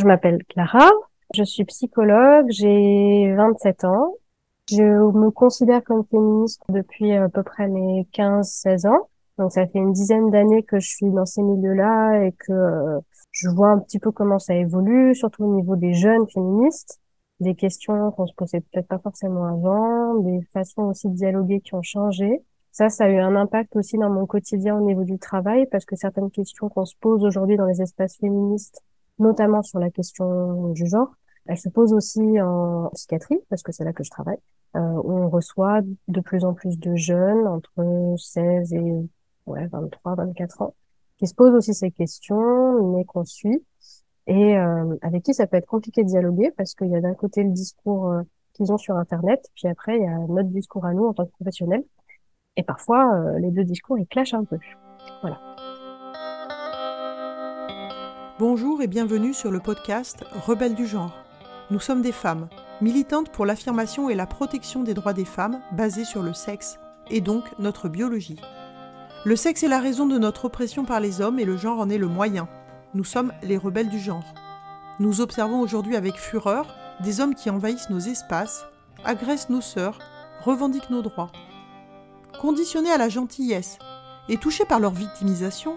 Je m'appelle Clara, je suis psychologue, j'ai 27 ans. Je me considère comme féministe depuis à peu près mes 15-16 ans. Donc ça fait une dizaine d'années que je suis dans ces milieux-là et que euh, je vois un petit peu comment ça évolue, surtout au niveau des jeunes féministes, des questions qu'on se posait peut-être pas forcément avant, des façons aussi de dialoguer qui ont changé. Ça, ça a eu un impact aussi dans mon quotidien au niveau du travail parce que certaines questions qu'on se pose aujourd'hui dans les espaces féministes, notamment sur la question du genre, elles se posent aussi en psychiatrie parce que c'est là que je travaille, euh, où on reçoit de plus en plus de jeunes entre 16 et ouais, 23, 24 ans, qui se posent aussi ces questions, mais qu'on suit, et euh, avec qui ça peut être compliqué de dialoguer, parce qu'il y a d'un côté le discours euh, qu'ils ont sur Internet, puis après, il y a notre discours à nous en tant que professionnels, et parfois, euh, les deux discours, ils clashent un peu. Voilà. Bonjour et bienvenue sur le podcast Rebelles du genre. Nous sommes des femmes, militantes pour l'affirmation et la protection des droits des femmes basés sur le sexe, et donc notre biologie. Le sexe est la raison de notre oppression par les hommes et le genre en est le moyen. Nous sommes les rebelles du genre. Nous observons aujourd'hui avec fureur des hommes qui envahissent nos espaces, agressent nos sœurs, revendiquent nos droits. Conditionnés à la gentillesse et touchés par leur victimisation,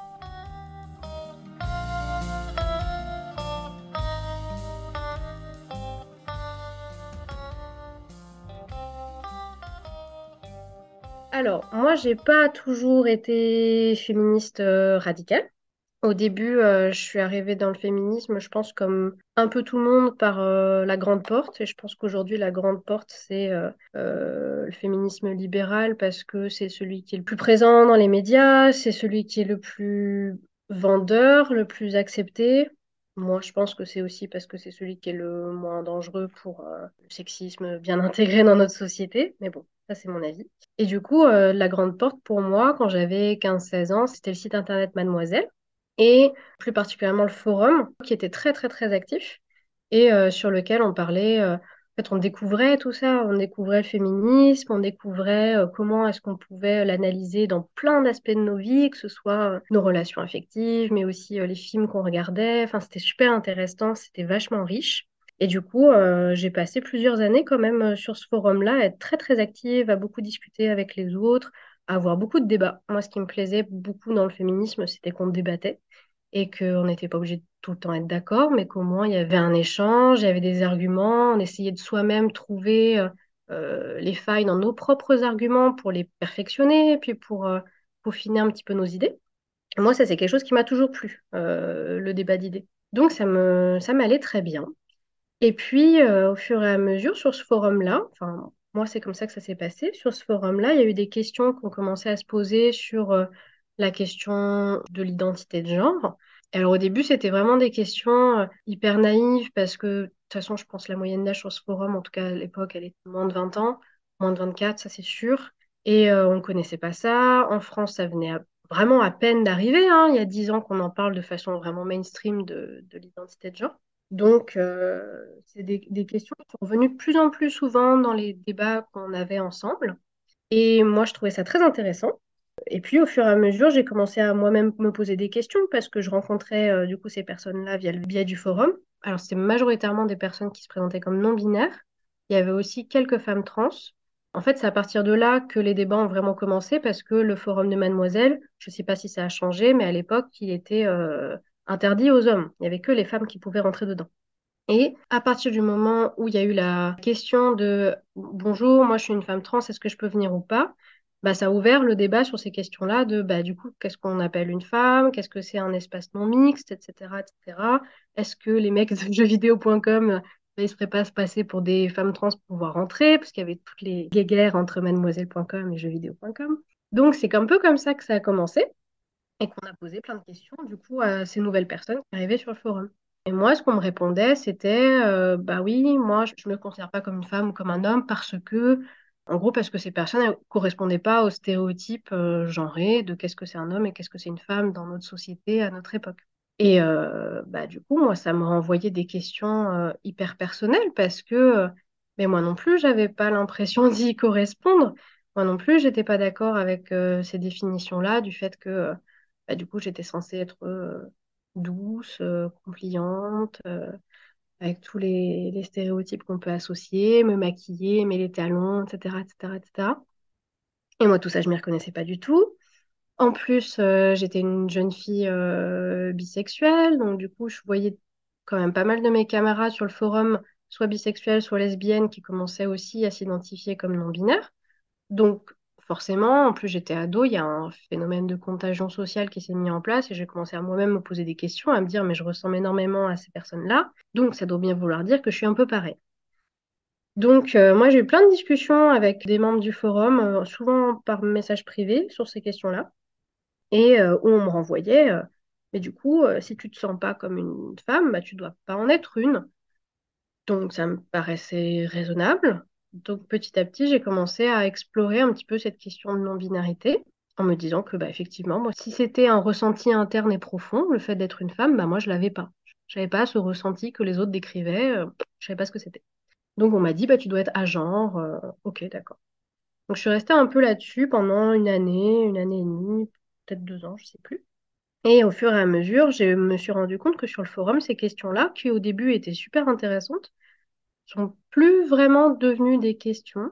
Alors, moi, j'ai pas toujours été féministe euh, radicale. Au début, euh, je suis arrivée dans le féminisme, je pense, comme un peu tout le monde, par euh, la grande porte. Et je pense qu'aujourd'hui, la grande porte, c'est le féminisme libéral parce que c'est celui qui est le plus présent dans les médias, c'est celui qui est le plus vendeur, le plus accepté. Moi, je pense que c'est aussi parce que c'est celui qui est le moins dangereux pour le sexisme bien intégré dans notre société. Mais bon, ça, c'est mon avis. Et du coup, la grande porte, pour moi, quand j'avais 15-16 ans, c'était le site internet Mademoiselle et plus particulièrement le forum qui était très très très actif et euh, sur lequel on parlait, euh, en fait on découvrait tout ça, on découvrait le féminisme, on découvrait euh, comment est-ce qu'on pouvait l'analyser dans plein d'aspects de nos vies, que ce soit nos relations affectives, mais aussi les films qu'on regardait, enfin c'était super intéressant, c'était vachement riche. Et du coup, j'ai passé plusieurs années quand même sur ce forum-là, à être très très active, à beaucoup discuter avec les autres, à avoir beaucoup de débats. Moi, ce qui me plaisait beaucoup dans le féminisme, c'était qu'on débattait et qu'on n'était pas obligé de tout le temps être d'accord, mais qu'au moins il y avait un échange, il y avait des arguments, on essayait de soi-même trouver euh, euh, les failles dans nos propres arguments pour les perfectionner, et puis pour euh, peaufiner un petit peu nos idées. moi, ça, c'est quelque chose qui m'a toujours plu, le débat d'idées. Donc, ça me, ça m'allait très bien. Et puis, au fur et à mesure, sur ce forum-là, enfin, moi, c'est comme ça que ça s'est passé. Sur ce forum-là, il y a eu des questions qui ont commencé à se poser sur la question de l'identité de genre. Alors au début, c'était vraiment des questions euh, hyper naïves parce que de toute façon, je pense que la moyenne d'âge sur ce forum, en tout cas à l'époque, elle était moins de 20 ans, moins de 24, ça c'est sûr. Et euh, on ne connaissait pas ça. En France, ça venait vraiment à peine d'arriver. Hein. Il y a 10 ans qu'on en parle de façon vraiment mainstream de, l'identité de genre. Donc, euh, c'est des, questions qui sont venues de plus en plus souvent dans les débats qu'on avait ensemble. Et moi, je trouvais ça très intéressant. Et puis, au fur et à mesure, j'ai commencé à moi-même me poser des questions parce que je rencontrais euh, du coup ces personnes-là via le biais du forum. Alors, c'était majoritairement des personnes qui se présentaient comme non-binaires. Il y avait aussi quelques femmes trans. En fait, c'est à partir de là que les débats ont vraiment commencé parce que le forum de Mademoiselle, je ne sais pas si ça a changé, mais à l'époque, il était euh, interdit aux hommes. Il n'y avait que les femmes qui pouvaient rentrer dedans. Et à partir du moment où il y a eu la question de bonjour, moi je suis une femme trans, est-ce que je peux venir ou pas? Bah, ça a ouvert le débat sur ces questions-là de bah, du coup, qu'est-ce qu'on appelle une femme, qu'est-ce que c'est un espace non mixte, etc. etc. Est-ce que les mecs de jeuxvideo.com bah, ils ne se pas se passer pour des femmes trans pour pouvoir rentrer, parce qu'il y avait toutes les guerres entre mademoiselle.com et jeuxvideo.com. Donc c'est un peu comme ça que ça a commencé et qu'on a posé plein de questions du coup à ces nouvelles personnes qui arrivaient sur le forum. Et moi, ce qu'on me répondait, c'était euh, bah oui, moi, je ne me considère pas comme une femme ou comme un homme parce que En gros, parce que ces personnes ne correspondaient pas aux stéréotypes euh, genrés de qu'est-ce que c'est un homme et qu'est-ce que c'est une femme dans notre société à notre époque. Et euh, bah, du coup, moi, ça me renvoyait des questions hyper personnelles parce que mais moi non plus, j'avais pas l'impression d'y correspondre. Moi non plus, j'étais pas d'accord avec ces définitions-là, du fait que bah, du coup, j'étais censée être douce, compliante avec tous les, stéréotypes qu'on peut associer, me maquiller, aimer les talons, etc., etc., etc. Et moi, tout ça, je ne m'y reconnaissais pas du tout. En plus, euh, j'étais une jeune fille euh, bisexuelle, donc du coup, je voyais quand même pas mal de mes camarades sur le forum, soit bisexuelles, soit lesbiennes, qui commençaient aussi à s'identifier comme non-binaires. Donc, forcément, en plus j'étais ado, il y a un phénomène de contagion sociale qui s'est mis en place et j'ai commencé à moi-même me poser des questions, à me dire mais je ressemble énormément à ces personnes-là, donc ça doit bien vouloir dire que je suis un peu pareil. Donc euh, moi j'ai eu plein de discussions avec des membres du forum, euh, souvent par message privé sur ces questions-là, et euh, où on me renvoyait, mais du coup si tu te sens pas comme une femme, bah, tu dois pas en être une. Donc ça me paraissait raisonnable. Donc petit à petit, j'ai commencé à explorer un petit peu cette question de non-binarité en me disant que bah, effectivement, moi, si c'était un ressenti interne et profond, le fait d'être une femme, bah, moi je l'avais pas. Je n'avais pas ce ressenti que les autres décrivaient, euh, je savais pas ce que c'était. Donc on m'a dit bah tu dois être à genre, euh, ok d'accord. Donc je suis restée un peu là-dessus pendant une année, une année et demie, peut-être deux ans, je sais plus. Et au fur et à mesure, je me suis rendu compte que sur le forum, ces questions-là, qui au début étaient super intéressantes, plus vraiment devenues des questions.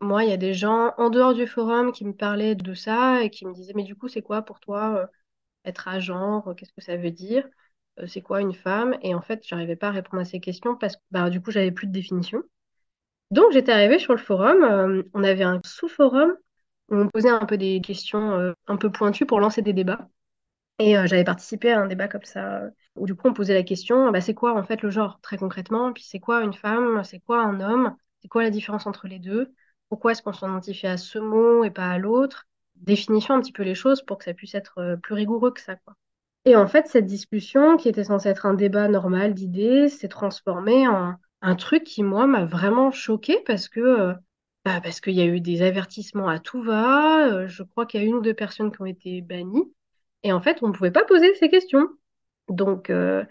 Moi, il y a des gens en dehors du forum qui me parlaient de ça et qui me disaient, mais du coup, c'est quoi pour toi euh, être à genre? Qu'est-ce que ça veut dire? Euh, c'est quoi une femme? Et en fait, j'arrivais pas à répondre à ces questions parce que bah, du coup, j'avais plus de définition. Donc, j'étais arrivée sur le forum. Euh, on avait un sous-forum où on posait un peu des questions un peu pointues pour lancer des débats. Et j'avais participé à un débat comme ça où du coup on posait la question, bah, c'est quoi en fait le genre très concrètement, puis c'est quoi une femme, c'est quoi un homme, c'est quoi la différence entre les deux, pourquoi est-ce qu'on s'identifie à ce mot et pas à l'autre, définition un petit peu les choses pour que ça puisse être euh, plus rigoureux que ça. Quoi. Et en fait, cette discussion, qui était censée être un débat normal d'idées, s'est transformée en un truc qui, moi, m'a vraiment choquée parce que euh, bah, parce qu'il y a eu des avertissements à tout va. Euh, je crois qu'il y a une ou deux personnes qui ont été bannies. Et en fait, on ne pouvait pas poser ces questions. Donc, euh,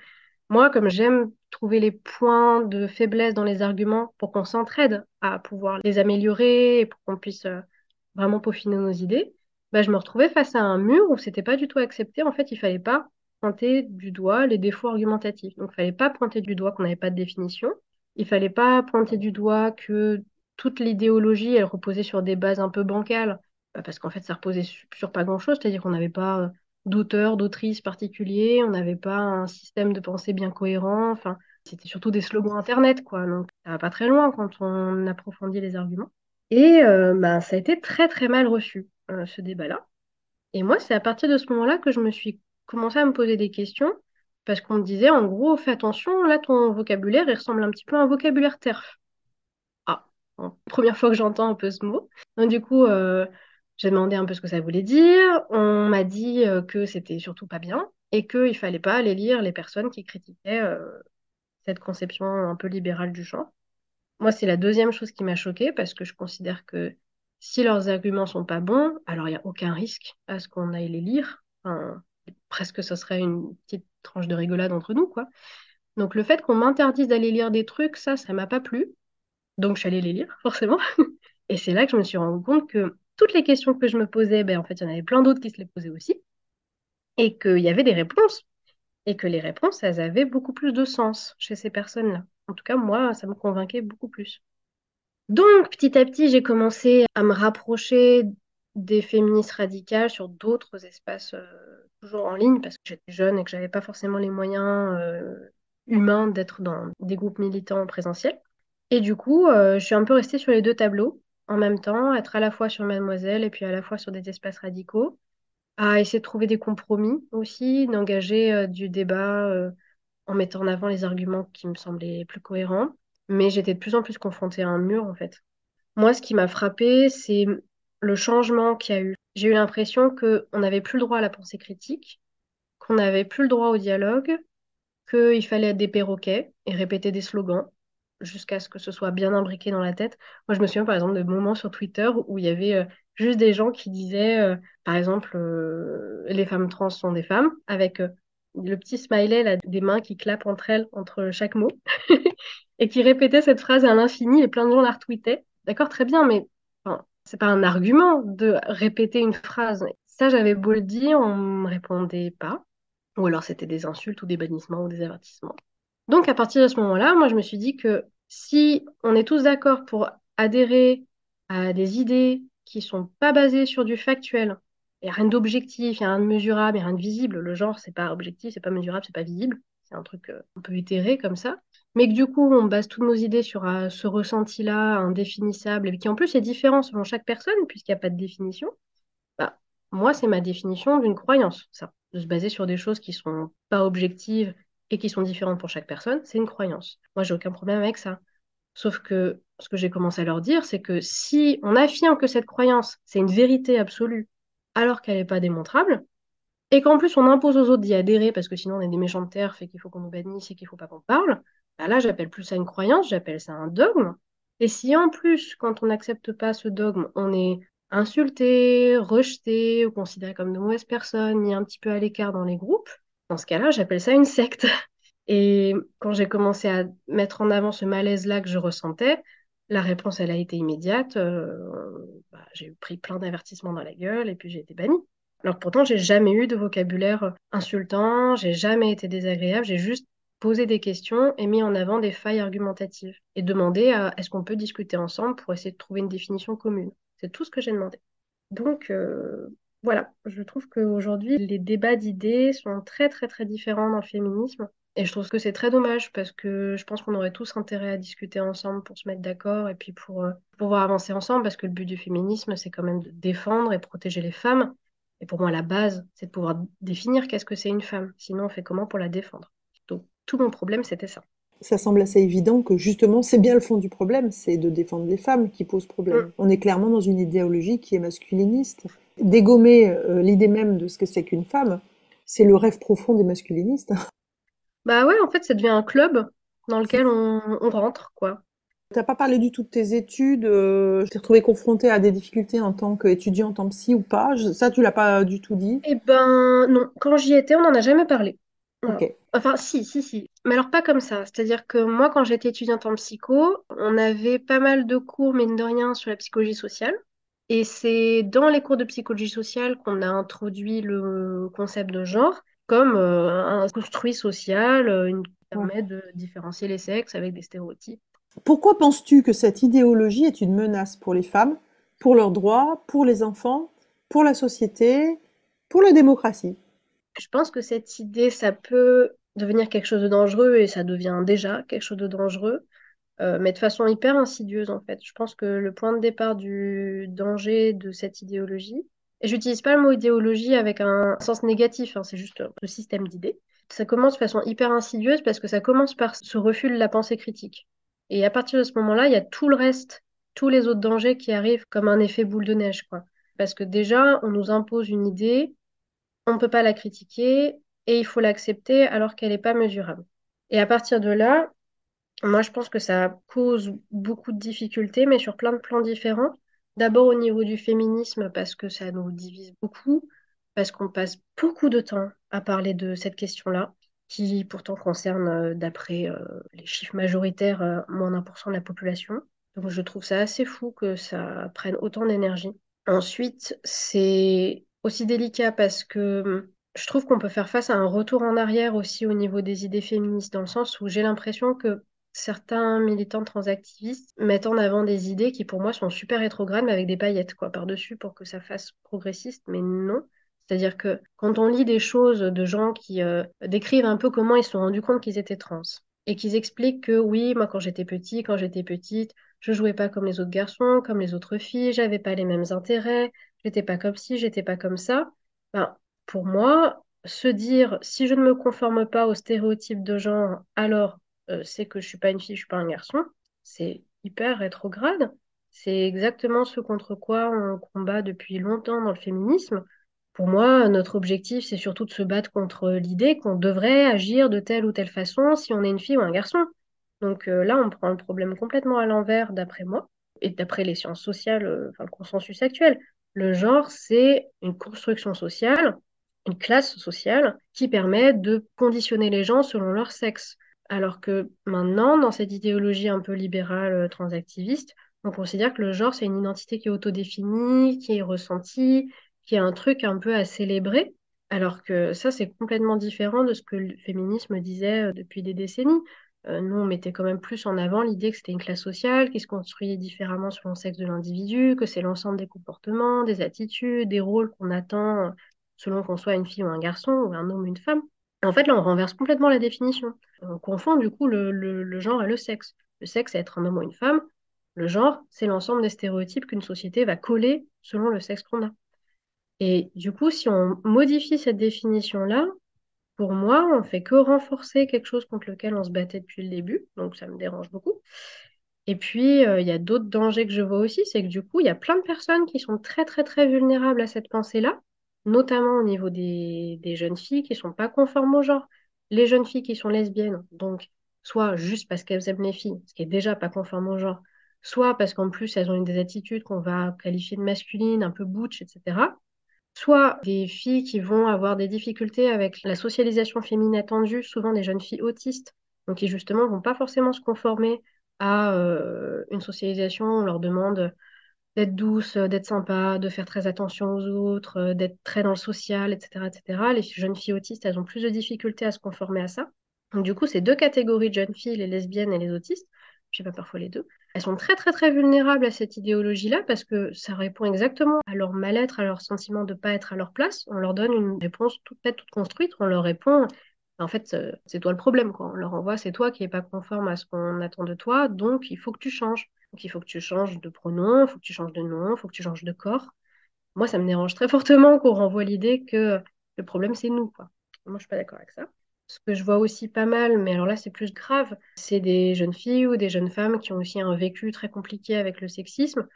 moi, comme j'aime trouver les points de faiblesse dans les arguments pour qu'on s'entraide à pouvoir les améliorer et pour qu'on puisse euh, vraiment peaufiner nos idées, bah, je me retrouvais face à un mur où c'était pas du tout accepté. En fait, il fallait pas pointer du doigt les défauts argumentatifs. Donc, il fallait pas pointer du doigt qu'on n'avait pas de définition. Il fallait pas pointer du doigt que toute l'idéologie, elle reposait sur des bases un peu bancales, bah, parce qu'en fait, ça reposait sur pas grand-chose, c'est-à-dire qu'on n'avait pas euh, d'auteurs, d'autrices particuliers, on n'avait pas un système de pensée bien cohérent, enfin, c'était surtout des slogans Internet, quoi, donc ça va pas très loin quand on approfondit les arguments. Et euh, bah, ça a été très très mal reçu, euh, ce débat-là. Et moi, c'est à partir de ce moment-là que je me suis commencé à me poser des questions, parce qu'on me disait, en gros, fais attention, là, ton vocabulaire, il ressemble un petit peu à un vocabulaire TERF. Ah, première fois que j'entends un peu ce mot. Donc, du coup, euh, j'ai demandé un peu ce que ça voulait dire. On m'a dit euh, que c'était surtout pas bien et qu'il fallait pas aller lire les personnes qui critiquaient euh, cette conception un peu libérale du genre. Moi, c'est la deuxième chose qui m'a choquée parce que je considère que si leurs arguments sont pas bons, alors il n'y a aucun risque à ce qu'on aille les lire. Enfin, presque ce serait une petite tranche de rigolade entre nous, quoi. Donc le fait qu'on m'interdise d'aller lire des trucs, ça, ça m'a pas plu. Donc je suis allée les lire, forcément. Et c'est là que je me suis rendu compte que toutes les questions que je me posais, ben, en fait, il y en avait plein d'autres qui se les posaient aussi, et qu'il y avait des réponses, et que les réponses, elles avaient beaucoup plus de sens chez ces personnes-là. En tout cas, moi, ça me convainquait beaucoup plus. Donc, petit à petit, j'ai commencé à me rapprocher des féministes radicales sur d'autres espaces, euh, toujours en ligne, parce que j'étais jeune et que j'avais pas forcément les moyens euh, humains d'être dans des groupes militants présentiels. Et du coup, euh, je suis un peu restée sur les deux tableaux en même temps, être à la fois sur Mademoiselle et puis à la fois sur des espaces radicaux, à essayer de trouver des compromis aussi, d'engager euh, du débat euh, en mettant en avant les arguments qui me semblaient plus cohérents. Mais j'étais de plus en plus confrontée à un mur, en fait. Moi, ce qui m'a frappé, c'est le changement qu'il y a eu. J'ai eu l'impression qu'on n'avait plus le droit à la pensée critique, qu'on n'avait plus le droit au dialogue, qu'il fallait être des perroquets et répéter des slogans, jusqu'à ce que ce soit bien imbriqué dans la tête. Moi, je me souviens par exemple de moments sur Twitter où il y avait euh, juste des gens qui disaient, euh, par exemple, euh, les femmes trans sont des femmes, avec le petit smiley là, des mains qui clapent entre elles, entre chaque mot, et qui répétaient cette phrase à l'infini, et plein de gens la retweetaient. D'accord, très bien, mais c'est pas un argument de répéter une phrase. Ça, j'avais beau le dire, on me répondait pas. Ou alors c'était des insultes ou des bannissements ou des avertissements. Donc à partir de ce moment-là, moi je me suis dit que si on est tous d'accord pour adhérer à des idées qui sont pas basées sur du factuel, il n'y a rien d'objectif, il n'y a rien de mesurable, il n'y a rien de visible, le genre c'est pas objectif, c'est pas mesurable, c'est pas visible, c'est un truc euh, qu'on peut itérer comme ça, mais que du coup on base toutes nos idées sur euh, ce ressenti-là indéfinissable, et qui en plus est différent selon chaque personne puisqu'il n'y a pas de définition, bah, moi c'est ma définition d'une croyance, ça. De se baser sur des choses qui sont pas objectives et qui sont différentes pour chaque personne, c'est une croyance. Moi, j'ai aucun problème avec ça. Sauf que ce que j'ai commencé à leur dire, c'est que si on affirme que cette croyance, c'est une vérité absolue, alors qu'elle n'est pas démontrable, et qu'en plus on impose aux autres d'y adhérer parce que sinon on est des méchants de terre, fait qu'il faut qu'on nous bannisse et qu'il faut pas qu'on parle, bah là j'appelle plus ça une croyance, j'appelle ça un dogme. Et si en plus, quand on n'accepte pas ce dogme, on est insulté, rejeté ou considéré comme de mauvaises personnes, mis un petit peu à l'écart dans les groupes, dans ce cas-là, j'appelle ça une secte. Et quand j'ai commencé à mettre en avant ce malaise-là que je ressentais, la réponse, elle a été immédiate. Euh, bah, j'ai pris plein d'avertissements dans la gueule et puis j'ai été bannie. Alors pourtant, j'ai jamais eu de vocabulaire insultant, j'ai jamais été désagréable, j'ai juste posé des questions et mis en avant des failles argumentatives et demandé à est-ce qu'on peut discuter ensemble pour essayer de trouver une définition commune. C'est tout ce que j'ai demandé. Donc euh, voilà, je trouve qu'aujourd'hui, les débats d'idées sont très très très différents dans le féminisme. Et je trouve que c'est très dommage parce que je pense qu'on aurait tous intérêt à discuter ensemble pour se mettre d'accord et puis pour euh, pouvoir avancer ensemble parce que le but du féminisme, c'est quand même de défendre et protéger les femmes. Et pour moi, la base, c'est de pouvoir définir qu'est-ce que c'est une femme. Sinon, on fait comment pour la défendre? Donc, tout mon problème, c'était ça ça semble assez évident que justement, c'est bien le fond du problème, c'est de défendre les femmes qui pose problème. Mm. On est clairement dans une idéologie qui est masculiniste. Dégommer euh, l'idée même de ce que c'est qu'une femme, c'est le rêve profond des masculinistes. Bah ouais, en fait, ça devient un club dans lequel on, rentre, quoi. T'as pas parlé du tout de tes études. Euh, je t'ai retrouvée confrontée à des difficultés en tant qu'étudiante en psy ou pas. ça, tu l'as pas du tout dit. Eh ben non. Quand j'y étais, on n'en a jamais parlé. Enfin, si, si, si. Mais alors pas comme ça. C'est-à-dire que moi, quand j'étais étudiante en psycho, on avait pas mal de cours, mine de rien, sur la psychologie sociale. Et c'est dans les cours de psychologie sociale qu'on a introduit le concept de genre comme euh, un construit social euh, une, qui permet de différencier les sexes avec des stéréotypes. Pourquoi penses-tu que cette idéologie est une menace pour les femmes, pour leurs droits, pour les enfants, pour la société, pour la démocratie? Je pense que cette idée, ça peut devenir quelque chose de dangereux et ça devient déjà quelque chose de dangereux, mais de façon hyper insidieuse en fait. Je pense que le point de départ du danger de cette idéologie, et j'utilise pas le mot idéologie avec un sens négatif, hein, c'est juste le système d'idées. Ça commence de façon hyper insidieuse parce que ça commence par ce refus de la pensée critique. Et à partir de ce moment-là, il y a tout le reste, tous les autres dangers qui arrivent comme un effet boule de neige, quoi. Parce que déjà, on nous impose une idée, on ne peut pas la critiquer et il faut l'accepter alors qu'elle n'est pas mesurable. Et à partir de là, moi je pense que ça cause beaucoup de difficultés, mais sur plein de plans différents. D'abord au niveau du féminisme, parce que ça nous divise beaucoup, parce qu'on passe beaucoup de temps à parler de cette question-là, qui pourtant concerne, euh, d'après euh, les chiffres majoritaires, euh, moins d'un pour cent de la population. Donc je trouve ça assez fou que ça prenne autant d'énergie. Ensuite, c'est aussi délicat parce que hum, je trouve qu'on peut faire face à un retour en arrière aussi au niveau des idées féministes, dans le sens où j'ai l'impression que certains militants transactivistes mettent en avant des idées qui pour moi sont super rétrogrades, mais avec des paillettes quoi par-dessus pour que ça fasse progressiste, mais non. C'est-à-dire que quand on lit des choses de gens qui euh, décrivent un peu comment ils se sont rendus compte qu'ils étaient trans, et qu'ils expliquent que oui, moi quand j'étais petit, quand j'étais petite, je jouais pas comme les autres garçons, comme les autres filles, j'avais pas les mêmes intérêts, j'étais pas comme ci, j'étais pas comme ça. Ben, pour moi, se dire si je ne me conforme pas aux stéréotypes de genre, alors euh, c'est que je suis pas une fille, je suis pas un garçon, c'est hyper rétrograde. C'est exactement ce contre quoi on combat depuis longtemps dans le féminisme. Pour moi, notre objectif, c'est surtout de se battre contre l'idée qu'on devrait agir de telle ou telle façon si on est une fille ou un garçon. Donc euh, là, on prend le problème complètement à l'envers, d'après moi, et d'après les sciences sociales, euh, le consensus actuel. Le genre, c'est une construction sociale, une classe sociale qui permet de conditionner les gens selon leur sexe. Alors que maintenant, dans cette idéologie un peu libérale, euh, transactiviste, on considère que le genre, c'est une identité qui est autodéfinie, qui est ressentie, qui est un truc un peu à célébrer. Alors que ça, c'est complètement différent de ce que le féminisme disait euh, depuis des décennies. Euh, nous, on mettait quand même plus en avant l'idée que c'était une classe sociale qui se construisait différemment selon le sexe de l'individu, que c'est l'ensemble des comportements, des attitudes, des rôles qu'on attend selon qu'on soit une fille ou un garçon, ou un homme ou une femme. En fait, là, on renverse complètement la définition. On confond du coup le, le genre et le sexe. Le sexe, c'est être un homme ou une femme. Le genre, c'est l'ensemble des stéréotypes qu'une société va coller selon le sexe qu'on a. Et du coup, si on modifie cette définition-là, pour moi, on fait que renforcer quelque chose contre lequel on se battait depuis le début, donc ça me dérange beaucoup. Et puis, euh, il y a d'autres dangers que je vois aussi, c'est que du coup, il y a plein de personnes qui sont très, très, très vulnérables à cette pensée-là, notamment au niveau des, jeunes filles qui ne sont pas conformes au genre. Les jeunes filles qui sont lesbiennes, donc soit juste parce qu'elles aiment les filles, ce qui est déjà pas conforme au genre, soit parce qu'en plus elles ont des attitudes qu'on va qualifier de masculines, un peu butch, etc soit des filles qui vont avoir des difficultés avec la socialisation féminine attendue, souvent des jeunes filles autistes, donc qui justement vont pas forcément se conformer à euh, une socialisation. On leur demande d'être douce, d'être sympa, de faire très attention aux autres, euh, d'être très dans le social, etc., etc. Les jeunes filles autistes, elles ont plus de difficultés à se conformer à ça. Donc du coup, ces deux catégories de jeunes filles, les lesbiennes et les autistes, je sais pas parfois les deux, elles sont très très très vulnérables à cette idéologie-là parce que ça répond exactement à leur mal-être, à leur sentiment de ne pas être à leur place. On leur donne une réponse toute faite, toute construite. On leur répond, en fait, c'est toi le problème. Quoi. On leur envoie, c'est toi qui n'es pas conforme à ce qu'on attend de toi, donc il faut que tu changes. Il faut que tu changes de pronom, il faut que tu changes de nom, il faut que tu changes de corps. Moi, ça me dérange très fortement qu'on renvoie l'idée que le problème, c'est nous. Moi, je suis pas d'accord avec ça. Ce que je vois aussi pas mal, mais alors là c'est plus grave, c'est des jeunes filles ou des jeunes femmes qui ont aussi un vécu très compliqué avec le sexisme.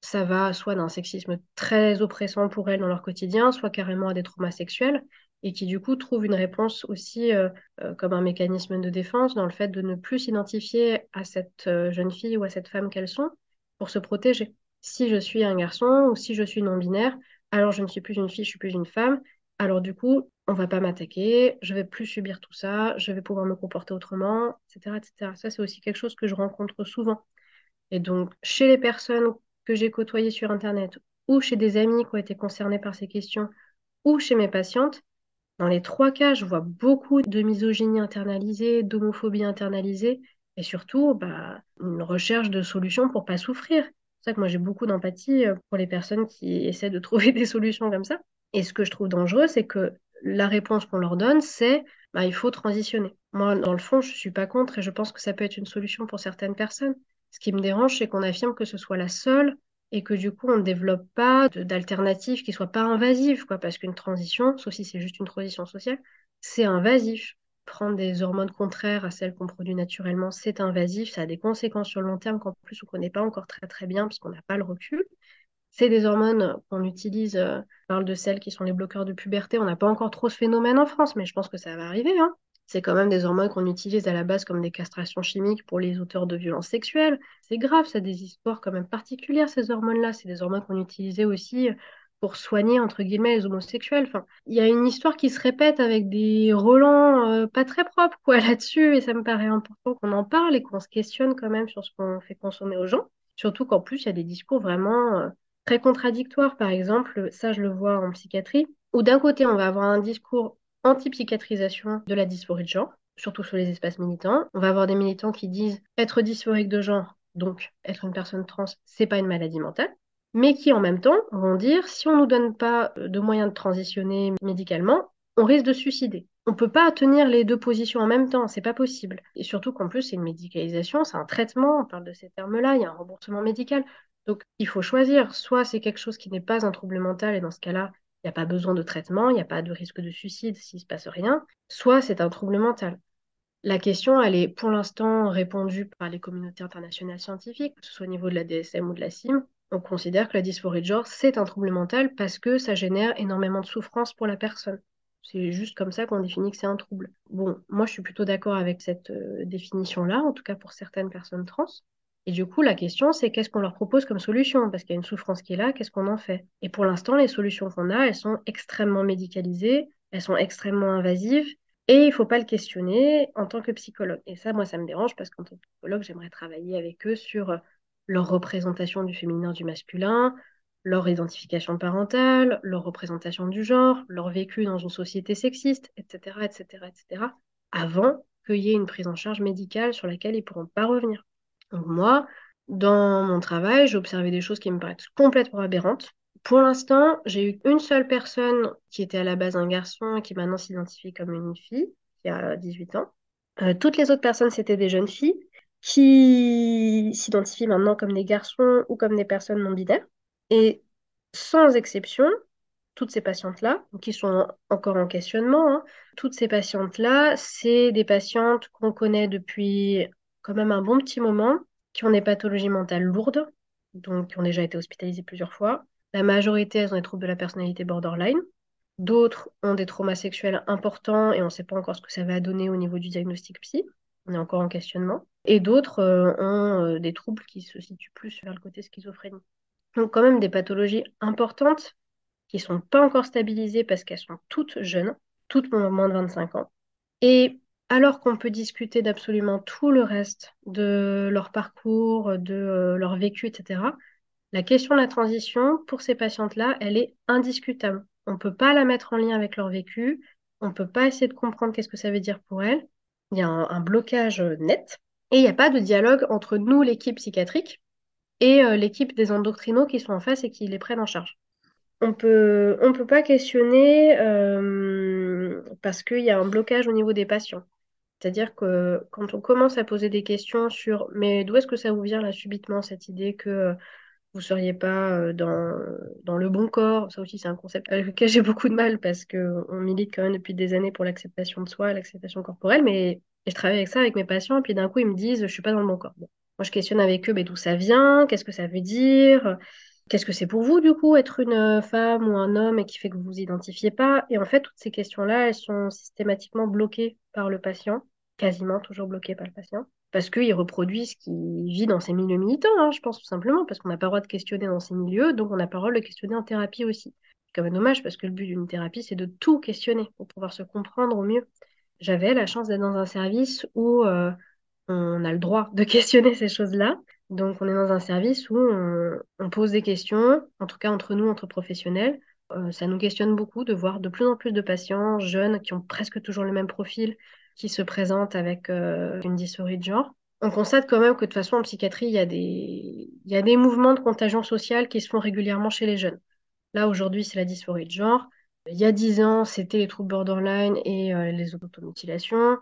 Ça va soit d'un sexisme très oppressant pour elles dans leur quotidien, soit carrément à des traumas sexuels, et qui du coup trouvent une réponse aussi euh, euh, comme un mécanisme de défense dans le fait de ne plus s'identifier à cette euh, jeune fille ou à cette femme qu'elles sont pour se protéger. Si je suis un garçon ou si je suis non-binaire, alors je ne suis plus une fille, je suis plus une femme, alors du coup, on va pas m'attaquer, je vais plus subir tout ça, je vais pouvoir me comporter autrement, etc. etc. Ça, c'est aussi quelque chose que je rencontre souvent. Et donc, chez les personnes que j'ai côtoyées sur Internet, ou chez des amis qui ont été concernés par ces questions, ou chez mes patientes, dans les trois cas, je vois beaucoup de misogynie internalisée, d'homophobie internalisée, et surtout bah, une recherche de solutions pour pas souffrir. C'est ça que moi j'ai beaucoup d'empathie euh, pour les personnes qui essaient de trouver des solutions comme ça. Et ce que je trouve dangereux, c'est que la réponse qu'on leur donne, c'est bah, il faut transitionner. Moi, dans le fond, je ne suis pas contre et je pense que ça peut être une solution pour certaines personnes. Ce qui me dérange, c'est qu'on affirme que ce soit la seule et que du coup, on ne développe pas d'alternatives qui soient pas invasives, quoi, parce qu'une transition, sauf si c'est juste une transition sociale, c'est invasif. Prendre des hormones contraires à celles qu'on produit naturellement, c'est invasif, ça a des conséquences sur le long terme qu'en plus on ne connaît pas encore très très bien parce qu'on n'a pas le recul. C'est des hormones qu'on utilise, euh, on parle de celles qui sont les bloqueurs de puberté. On n'a pas encore trop ce phénomène en France, mais je pense que ça va arriver. Hein. C'est quand même des hormones qu'on utilise à la base comme des castrations chimiques pour les auteurs de violences sexuelles. C'est grave, ça a des histoires quand même particulières, ces hormones-là. C'est des hormones qu'on utilisait aussi pour soigner, entre guillemets, les homosexuels. Enfin, il y a une histoire qui se répète avec des relents euh, pas très propres, quoi, là-dessus. Et ça me paraît important qu'on en parle et qu'on se questionne quand même sur ce qu'on fait consommer aux gens. Surtout qu'en plus, il y a des discours vraiment... Euh, très contradictoire. Par exemple, ça, je le vois en psychiatrie, où d'un côté, on va avoir un discours anti-psychiatrisation de la dysphorie de genre, surtout sur les espaces militants. On va avoir des militants qui disent être dysphorique de genre, donc être une personne trans, c'est pas une maladie mentale, mais qui en même temps vont dire si on nous donne pas de moyens de transitionner médicalement, on risque de suicider. On peut pas tenir les deux positions en même temps, c'est pas possible. Et surtout qu'en plus, c'est une médicalisation, c'est un traitement, on parle de ces termes-là, il y a un remboursement médical. Donc, il faut choisir. Soit c'est quelque chose qui n'est pas un trouble mental, et dans ce cas-là, il n'y a pas besoin de traitement, il n'y a pas de risque de suicide s'il ne se passe rien. Soit c'est un trouble mental. La question, elle est pour l'instant répondue par les communautés internationales scientifiques, que ce soit au niveau de la DSM ou de la CIM. On considère que la dysphorie de genre, c'est un trouble mental parce que ça génère énormément de souffrance pour la personne. C'est juste comme ça qu'on définit que c'est un trouble. Bon, moi, je suis plutôt d'accord avec cette euh, définition-là, en tout cas pour certaines personnes trans. Et du coup, la question, c'est qu'est-ce qu'on leur propose comme solution? Parce qu'il y a une souffrance qui est là, qu'est-ce qu'on en fait? Et pour l'instant, les solutions qu'on a, elles sont extrêmement médicalisées, elles sont extrêmement invasives, et il ne faut pas le questionner en tant que psychologue. Et ça, moi, ça me dérange parce qu'en tant que psychologue, j'aimerais travailler avec eux sur euh, leur représentation du féminin, du masculin, leur identification parentale, leur représentation du genre, leur vécu dans une société sexiste, etc., etc., etc., avant qu'il y ait une prise en charge médicale sur laquelle ils ne pourront pas revenir. Moi, dans mon travail, j'ai observé des choses qui me paraissent complètement aberrantes. Pour l'instant, j'ai eu une seule personne qui était à la base un garçon et qui maintenant s'identifie comme une fille, qui a 18 ans. Euh, toutes les autres personnes, c'était des jeunes filles qui s'identifient maintenant comme des garçons ou comme des personnes non binaires. Et sans exception, toutes ces patientes-là, qui sont encore en questionnement, hein, toutes ces patientes-là, c'est des patientes qu'on connaît depuis quand même un bon petit moment, qui ont des pathologies mentales lourdes, donc qui ont déjà été hospitalisées plusieurs fois. La majorité, elles ont des troubles de la personnalité borderline. D'autres ont des traumas sexuels importants et on ne sait pas encore ce que ça va donner au niveau du diagnostic psy. On est encore en questionnement. Et d'autres euh, ont euh, des troubles qui se situent plus vers le côté schizophrénie. Donc quand même des pathologies importantes qui ne sont pas encore stabilisées parce qu'elles sont toutes jeunes, toutes moins de 25 ans. Et alors qu'on peut discuter d'absolument tout le reste, de leur parcours, de euh, leur vécu, etc., la question de la transition, pour ces patientes-là, elle est indiscutable. On ne peut pas la mettre en lien avec leur vécu, on ne peut pas essayer de comprendre qu'est-ce que ça veut dire pour elles. Il y a un, blocage net et il n'y a pas de dialogue entre nous, l'équipe psychiatrique, et euh, l'équipe des endoctrinos qui sont en face et qui les prennent en charge. On on peut pas questionner euh, parce qu'il y a un blocage au niveau des patients. C'est-à-dire que quand on commence à poser des questions sur mais d'où est-ce que ça vous vient là subitement cette idée que euh, vous ne seriez pas dans, dans le bon corps, ça aussi c'est un concept avec lequel j'ai beaucoup de mal parce qu'on milite quand même depuis des années pour l'acceptation de soi, l'acceptation corporelle, mais je travaille avec ça avec mes patients et puis d'un coup ils me disent je suis pas dans le bon corps. Moi, je questionne avec eux mais d'où ça vient, qu'est-ce que ça veut dire, qu'est-ce que c'est pour vous, du coup, être une femme ou un homme et qui fait que vous vous identifiez pas? Et en fait, toutes ces questions-là, elles sont systématiquement bloquées par le patient, quasiment toujours bloquées par le patient, parce qu'il reproduit ce qu'il vit dans ses milieux militants, hein, je pense tout simplement, parce qu'on n'a pas le droit de questionner dans ces milieux, donc on n'a pas le droit de questionner en thérapie aussi. C'est quand même dommage, parce que le but d'une thérapie, c'est de tout questionner pour pouvoir se comprendre au mieux. J'avais la chance d'être dans un service où... Euh, on a le droit de questionner ces choses-là. Donc, on est dans un service où on, pose des questions, en tout cas entre nous, entre professionnels. Euh, ça nous questionne beaucoup de voir de plus en plus de patients jeunes qui ont presque toujours le même profil, qui se présentent avec euh, une dysphorie de genre. On constate quand même que de toute façon, en psychiatrie, il y, a des, y a des mouvements de contagion sociale qui se font régulièrement chez les jeunes. Là, aujourd'hui, c'est la dysphorie de genre. Il y a dix ans, c'était les troubles borderline et euh, les automutilations.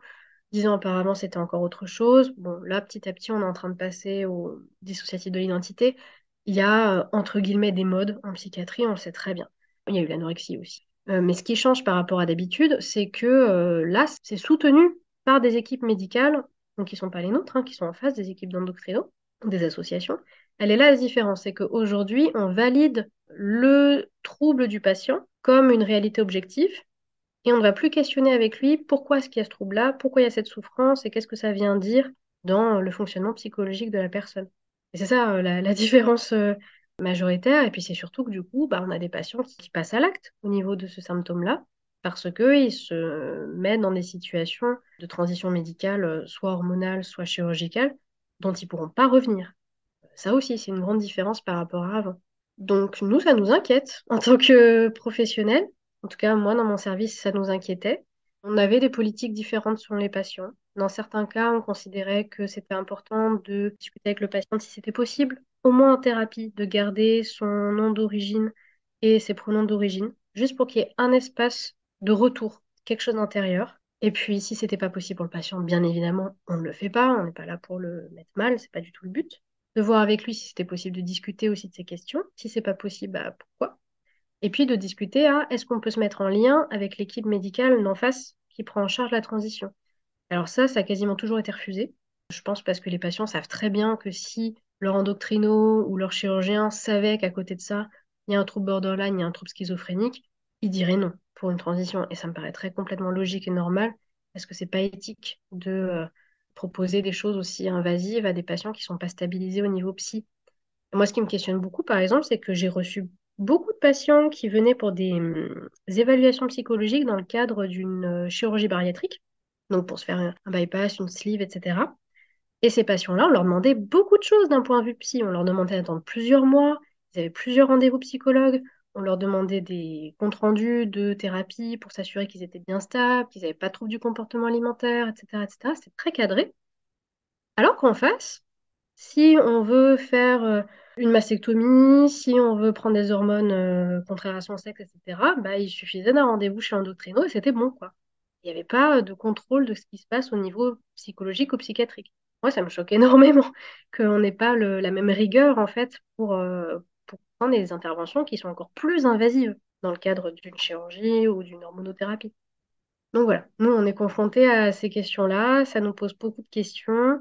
Dix ans auparavant, c'était encore autre chose. Bon, là, petit à petit, on est en train de passer au dissociatif de l'identité. Il y a, euh, entre guillemets, des modes en psychiatrie, on le sait très bien. Il y a eu l'anorexie aussi. Euh, mais ce qui change par rapport à d'habitude, c'est que euh, là, c'est soutenu par des équipes médicales, donc qui ne sont pas les nôtres, hein, qui sont en face des équipes d'endocrino, des associations. Elle est là la différence, c'est qu'aujourd'hui, on valide le trouble du patient comme une réalité objective et on ne va plus questionner avec lui pourquoi est-ce qu'il y a ce trouble-là, pourquoi il y a cette souffrance et qu'est-ce que ça vient dire dans le fonctionnement psychologique de la personne. Et c'est ça euh, la, différence majoritaire. Et puis c'est surtout que du coup, bah, on a des patients qui, passent à l'acte au niveau de ce symptôme-là parce qu'ils se mettent dans des situations de transition médicale, euh, soit hormonale, soit chirurgicale, dont ils ne pourront pas revenir. Ça aussi, c'est une grande différence par rapport à avant. Donc nous, ça nous inquiète en tant que professionnels en tout cas, moi, dans mon service, ça nous inquiétait. On avait des politiques différentes sur les patients. Dans certains cas, on considérait que c'était important de discuter avec le patient si c'était possible, au moins en thérapie, de garder son nom d'origine et ses pronoms d'origine, juste pour qu'il y ait un espace de retour, quelque chose d'intérieur. Et puis, si c'était pas possible pour le patient, bien évidemment, on ne le fait pas. On n'est pas là pour le mettre mal, c'est pas du tout le but. De voir avec lui si c'était possible de discuter aussi de ces questions. Si c'est pas possible, bah pourquoi? Et puis de discuter à est-ce qu'on peut se mettre en lien avec l'équipe médicale d'en face qui prend en charge la transition? Alors ça, ça a quasiment toujours été refusé. Je pense parce que les patients savent très bien que si leur endocrino ou leur chirurgien savait qu'à côté de ça, il y a un trouble borderline, il y a un trouble schizophrénique, il dirait non pour une transition. Et ça me paraîtrait complètement logique et normal, parce que c'est pas éthique de euh, proposer des choses aussi invasives à des patients qui sont pas stabilisés au niveau psy. Moi, ce qui me questionne beaucoup, par exemple, c'est que j'ai reçu beaucoup de patients qui venaient pour des, hum, évaluations psychologiques dans le cadre d'une euh, chirurgie bariatrique, donc pour se faire un bypass, une sleeve, etc. Et ces patients-là, on leur demandait beaucoup de choses d'un point de vue psy. On leur demandait d'attendre plusieurs mois, ils avaient plusieurs rendez-vous psychologues, on leur demandait des comptes rendus de thérapie pour s'assurer qu'ils étaient bien stables, qu'ils n'avaient pas de troubles du comportement alimentaire, etc.. C'était très cadré. Alors qu'en face, si on veut faire euh, une mastectomie, si on veut prendre des hormones euh, contraires à son sexe, etc., bah, il suffisait d'un rendez-vous chez l'endocrino et c'était bon, quoi. Il n'y avait pas de contrôle de ce qui se passe au niveau psychologique ou psychiatrique. Moi, ça me choque énormément qu'on n'ait pas la même rigueur, en fait, pour, euh, pour prendre des interventions qui sont encore plus invasives dans le cadre d'une chirurgie ou d'une hormonothérapie. Donc voilà, nous, on est confrontés à ces questions-là, ça nous pose beaucoup de questions.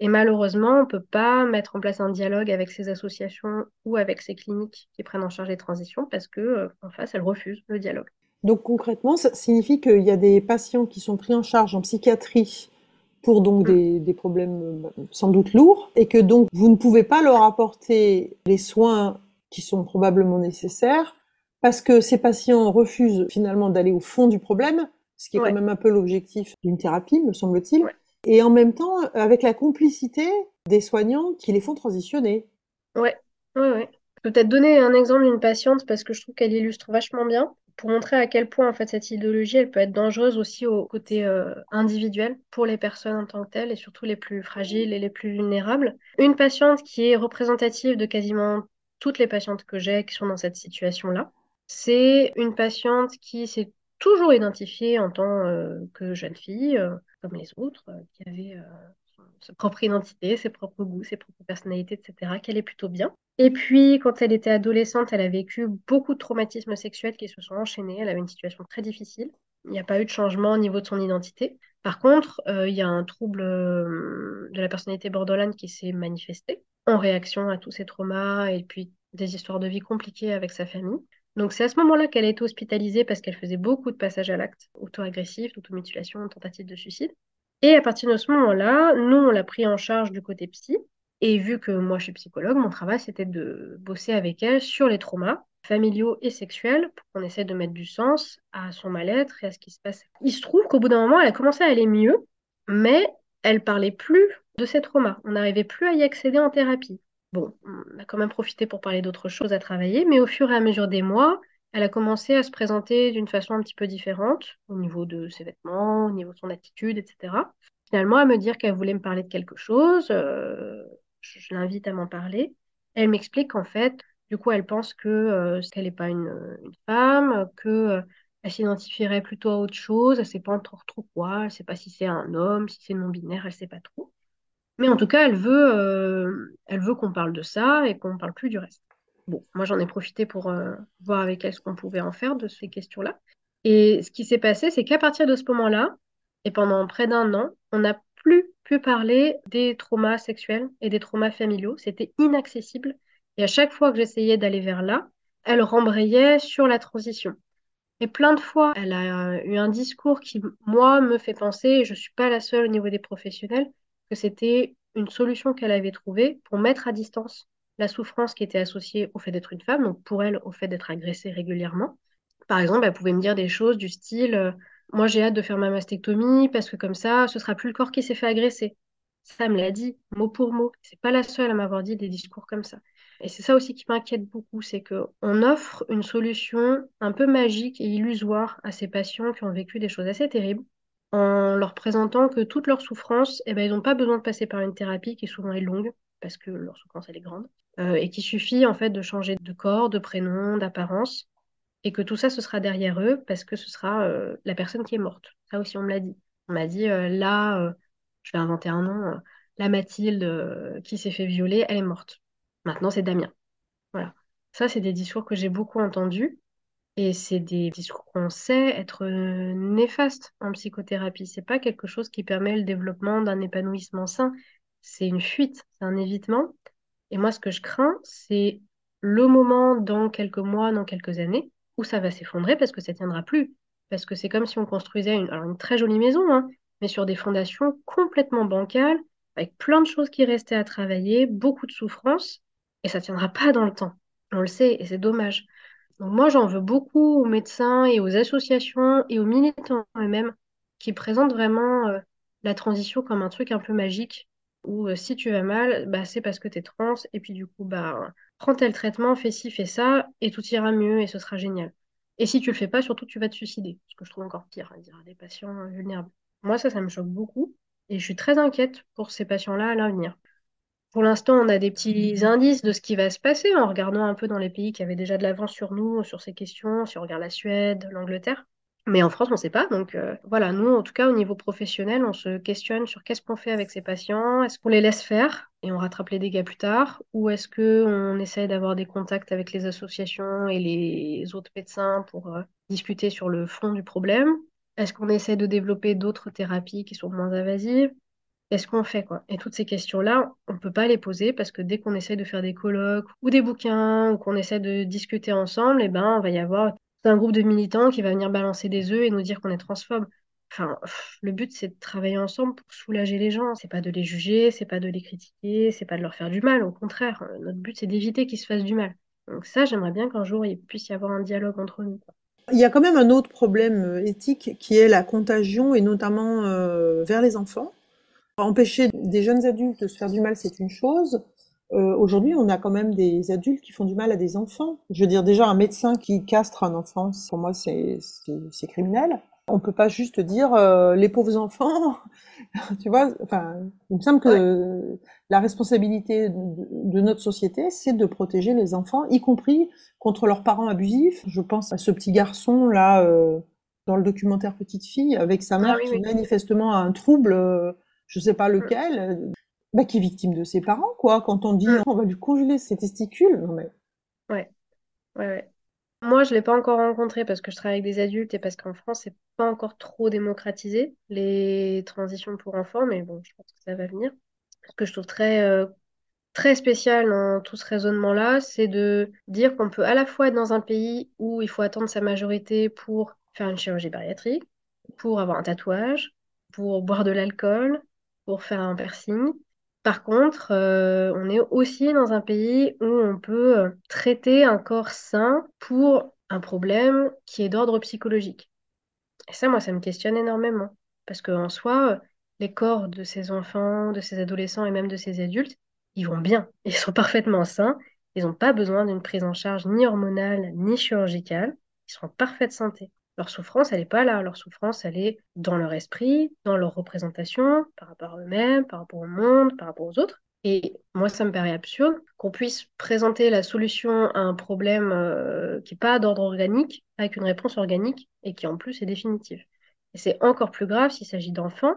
Et malheureusement, on ne peut pas mettre en place un dialogue avec ces associations ou avec ces cliniques qui prennent en charge les transitions parce que, euh, face, elles refusent le dialogue. Donc concrètement, ça signifie qu'il y a des patients qui sont pris en charge en psychiatrie pour donc Mm. des, des problèmes euh, sans doute lourds et que donc vous ne pouvez pas leur apporter les soins qui sont probablement nécessaires parce que ces patients refusent finalement d'aller au fond du problème, ce qui est Ouais, quand même un peu l'objectif d'une thérapie, me semble-t-il, ouais, et en même temps avec la complicité des soignants qui les font transitionner. ouais, ouais, ouais. Peut-être donner un exemple d'une patiente parce que je trouve qu'elle illustre vachement bien pour montrer à quel point en fait cette idéologie elle peut être dangereuse aussi au côté euh, individuel pour les personnes en tant que telles et surtout les plus fragiles et les plus vulnérables. Une patiente qui est représentative de quasiment toutes les patientes que j'ai qui sont dans cette situation-là, c'est une patiente qui s'est toujours identifiée en tant euh, que jeune fille, euh, comme les autres, qui avait sa propre identité, ses propres goûts, ses propres personnalités, etc., qui allait plutôt bien. Et puis, quand elle était adolescente, elle a vécu beaucoup de traumatismes sexuels qui se sont enchaînés. Elle avait une situation très difficile. Il n'y a pas eu de changement au niveau de son identité. Par contre, euh, il y a un trouble euh, de la personnalité borderline qui s'est manifesté en réaction à tous ces traumas et puis des histoires de vie compliquées avec sa famille. Donc, c'est à ce moment-là qu'elle a été hospitalisée parce qu'elle faisait beaucoup de passages à l'acte auto-agressif, d'automutilation, tentative de suicide. Et à partir de ce moment-là, nous, on l'a pris en charge du côté psy. Et vu que moi, je suis psychologue, mon travail, c'était de bosser avec elle sur les traumas familiaux et sexuels pour qu'on essaie de mettre du sens à son mal-être et à ce qui se passe. Il se trouve qu'au bout d'un moment, elle a commencé à aller mieux, mais elle parlait plus de ses traumas. On n'arrivait plus à y accéder en thérapie. Bon, on a quand même profité pour parler d'autres choses à travailler, mais au fur et à mesure des mois, elle a commencé à se présenter d'une façon un petit peu différente au niveau de ses vêtements, au niveau de son attitude, etc. Finalement, à me dire qu'elle voulait me parler de quelque chose, euh, je, l'invite à m'en parler. Elle m'explique qu'en fait, du coup, elle pense que euh, qu'elle n'est pas une, femme, que euh, elle s'identifierait plutôt à autre chose, elle sait pas encore trop quoi, elle sait pas si c'est un homme, si c'est non-binaire, elle sait pas trop. Mais en tout cas, elle veut, euh, elle veut qu'on parle de ça et qu'on parle plus du reste. Bon, moi j'en ai profité pour euh, voir avec elle ce qu'on pouvait en faire de ces questions-là. Et ce qui s'est passé, c'est qu'à partir de ce moment-là, et pendant près d'un an, on n'a plus pu parler des traumas sexuels et des traumas familiaux. C'était inaccessible. Et à chaque fois que j'essayais d'aller vers là, elle rembrayait sur la transition. Et plein de fois, elle a eu un discours qui, moi, me fait penser, et je ne suis pas la seule au niveau des professionnels, que c'était une solution qu'elle avait trouvée pour mettre à distance la souffrance qui était associée au fait d'être une femme, donc pour elle, au fait d'être agressée régulièrement. Par exemple, elle pouvait me dire des choses du style, euh, moi j'ai hâte de faire ma mastectomie parce que comme ça, ce sera plus le corps qui s'est fait agresser. Ça me l'a dit, mot pour mot. C'est pas la seule à m'avoir dit des discours comme ça. Et c'est ça aussi qui m'inquiète beaucoup, c'est qu'on offre une solution un peu magique et illusoire à ces patients qui ont vécu des choses assez terribles, en leur présentant que toute leur souffrance, eh ben, ils n'ont pas besoin de passer par une thérapie qui souvent est longue, parce que leur souffrance, elle est grande, euh, et qu'il suffit en fait de changer de corps, de prénom, d'apparence, et que tout ça, ce sera derrière eux, parce que ce sera euh, la personne qui est morte. Ça aussi, on me l'a dit. On m'a dit, euh, là, je vais inventer un nom, la Mathilde qui s'est fait violer, elle est morte. Maintenant, c'est Damien. Voilà. Ça, c'est des discours que j'ai beaucoup entendus. Et c'est des discours qu'on sait être néfastes en psychothérapie. C'est pas quelque chose qui permet le développement d'un épanouissement sain. C'est une fuite, c'est un évitement. Et moi, ce que je crains, c'est le moment dans quelques mois, dans quelques années, où ça va s'effondrer parce que ça tiendra plus. Parce que c'est comme si on construisait une, très jolie maison, hein, mais sur des fondations complètement bancales, avec plein de choses qui restaient à travailler, beaucoup de souffrance, et ça tiendra pas dans le temps. On le sait, et c'est dommage. Donc moi, j'en veux beaucoup aux médecins et aux associations et aux militants eux-mêmes qui présentent vraiment euh, la transition comme un truc un peu magique où euh, si tu vas mal, bah, c'est parce que tu es trans et puis du coup, bah, prends tel traitement, fais ci, fais ça et tout ira mieux et ce sera génial. Et si tu le fais pas, surtout tu vas te suicider, ce que je trouve encore pire à dire des patients vulnérables. Moi, ça, ça me choque beaucoup et je suis très inquiète pour ces patients-là à l'avenir. Pour l'instant, on a des petits indices de ce qui va se passer en regardant un peu dans les pays qui avaient déjà de l'avance sur nous, sur ces questions, si on regarde la Suède, l'Angleterre. Mais en France, on ne sait pas. Donc euh, voilà, nous, en tout cas, au niveau professionnel, on se questionne sur qu'est-ce qu'on fait avec ces patients. Est-ce qu'on les laisse faire et on rattrape les dégâts plus tard Ou est-ce qu'on essaie d'avoir des contacts avec les associations et les autres médecins pour euh, discuter sur le fond du problème? Est-ce qu'on essaie de développer d'autres thérapies qui sont moins invasives? Qu'est-ce qu'on fait, quoi? Et toutes ces questions-là, on ne peut pas les poser parce que dès qu'on essaie de faire des colloques ou des bouquins ou qu'on essaie de discuter ensemble, eh ben, on va y avoir un groupe de militants qui va venir balancer des œufs et nous dire qu'on est transphobe. Enfin, le but, c'est de travailler ensemble pour soulager les gens. C'est pas de les juger, c'est pas de les critiquer, c'est pas de leur faire du mal. Au contraire, notre but, c'est d'éviter qu'ils se fassent du mal. Donc ça, j'aimerais bien qu'un jour, il puisse y avoir un dialogue entre nous. Il y a quand même un autre problème euh, éthique qui est la contagion et notamment euh, vers les enfants. Empêcher des jeunes adultes de se faire du mal, c'est une chose. Euh, aujourd'hui, on a quand même des adultes qui font du mal à des enfants. Je veux dire, déjà, un médecin qui castre un enfant, pour moi, c'est criminel. On peut pas juste dire euh, les pauvres enfants, tu vois. Enfin, il me semble que la responsabilité de, notre société, c'est de protéger les enfants, y compris contre leurs parents abusifs. Je pense à ce petit garçon là euh, dans le documentaire Petite fille avec sa mère ah qui manifestement a un trouble je sais pas lequel, bah, qui est victime de ses parents, quoi. Quand on dit mm. on va lui congeler ses testicules, non mais. Ouais, ouais, ouais. Moi, je l'ai pas encore rencontré parce que je travaille avec des adultes et parce qu'en France, c'est pas encore trop démocratisé les transitions pour enfants, mais bon, je pense que ça va venir. Ce que je trouve très euh, très spécial dans tout ce raisonnement-là, c'est de dire qu'on peut à la fois être dans un pays où il faut attendre sa majorité pour faire une chirurgie bariatrique, pour avoir un tatouage, pour boire de l'alcool, pour faire un piercing. Par contre, euh, on est aussi dans un pays où on peut euh, traiter un corps sain pour un problème qui est d'ordre psychologique. Et ça, moi, ça me questionne énormément. Parce qu'en soi, les corps de ces enfants, de ces adolescents et même de ces adultes, ils vont bien. Ils sont parfaitement sains. Ils n'ont pas besoin d'une prise en charge ni hormonale ni chirurgicale. Ils sont en parfaite santé. Leur souffrance, elle n'est pas là. Leur souffrance, elle est dans leur esprit, dans leur représentation, par rapport à eux-mêmes, par rapport au monde, par rapport aux autres. Et moi, ça me paraît absurde qu'on puisse présenter la solution à un problème euh, qui n'est pas d'ordre organique avec une réponse organique et qui en plus est définitive. Et c'est encore plus grave s'il s'agit d'enfants,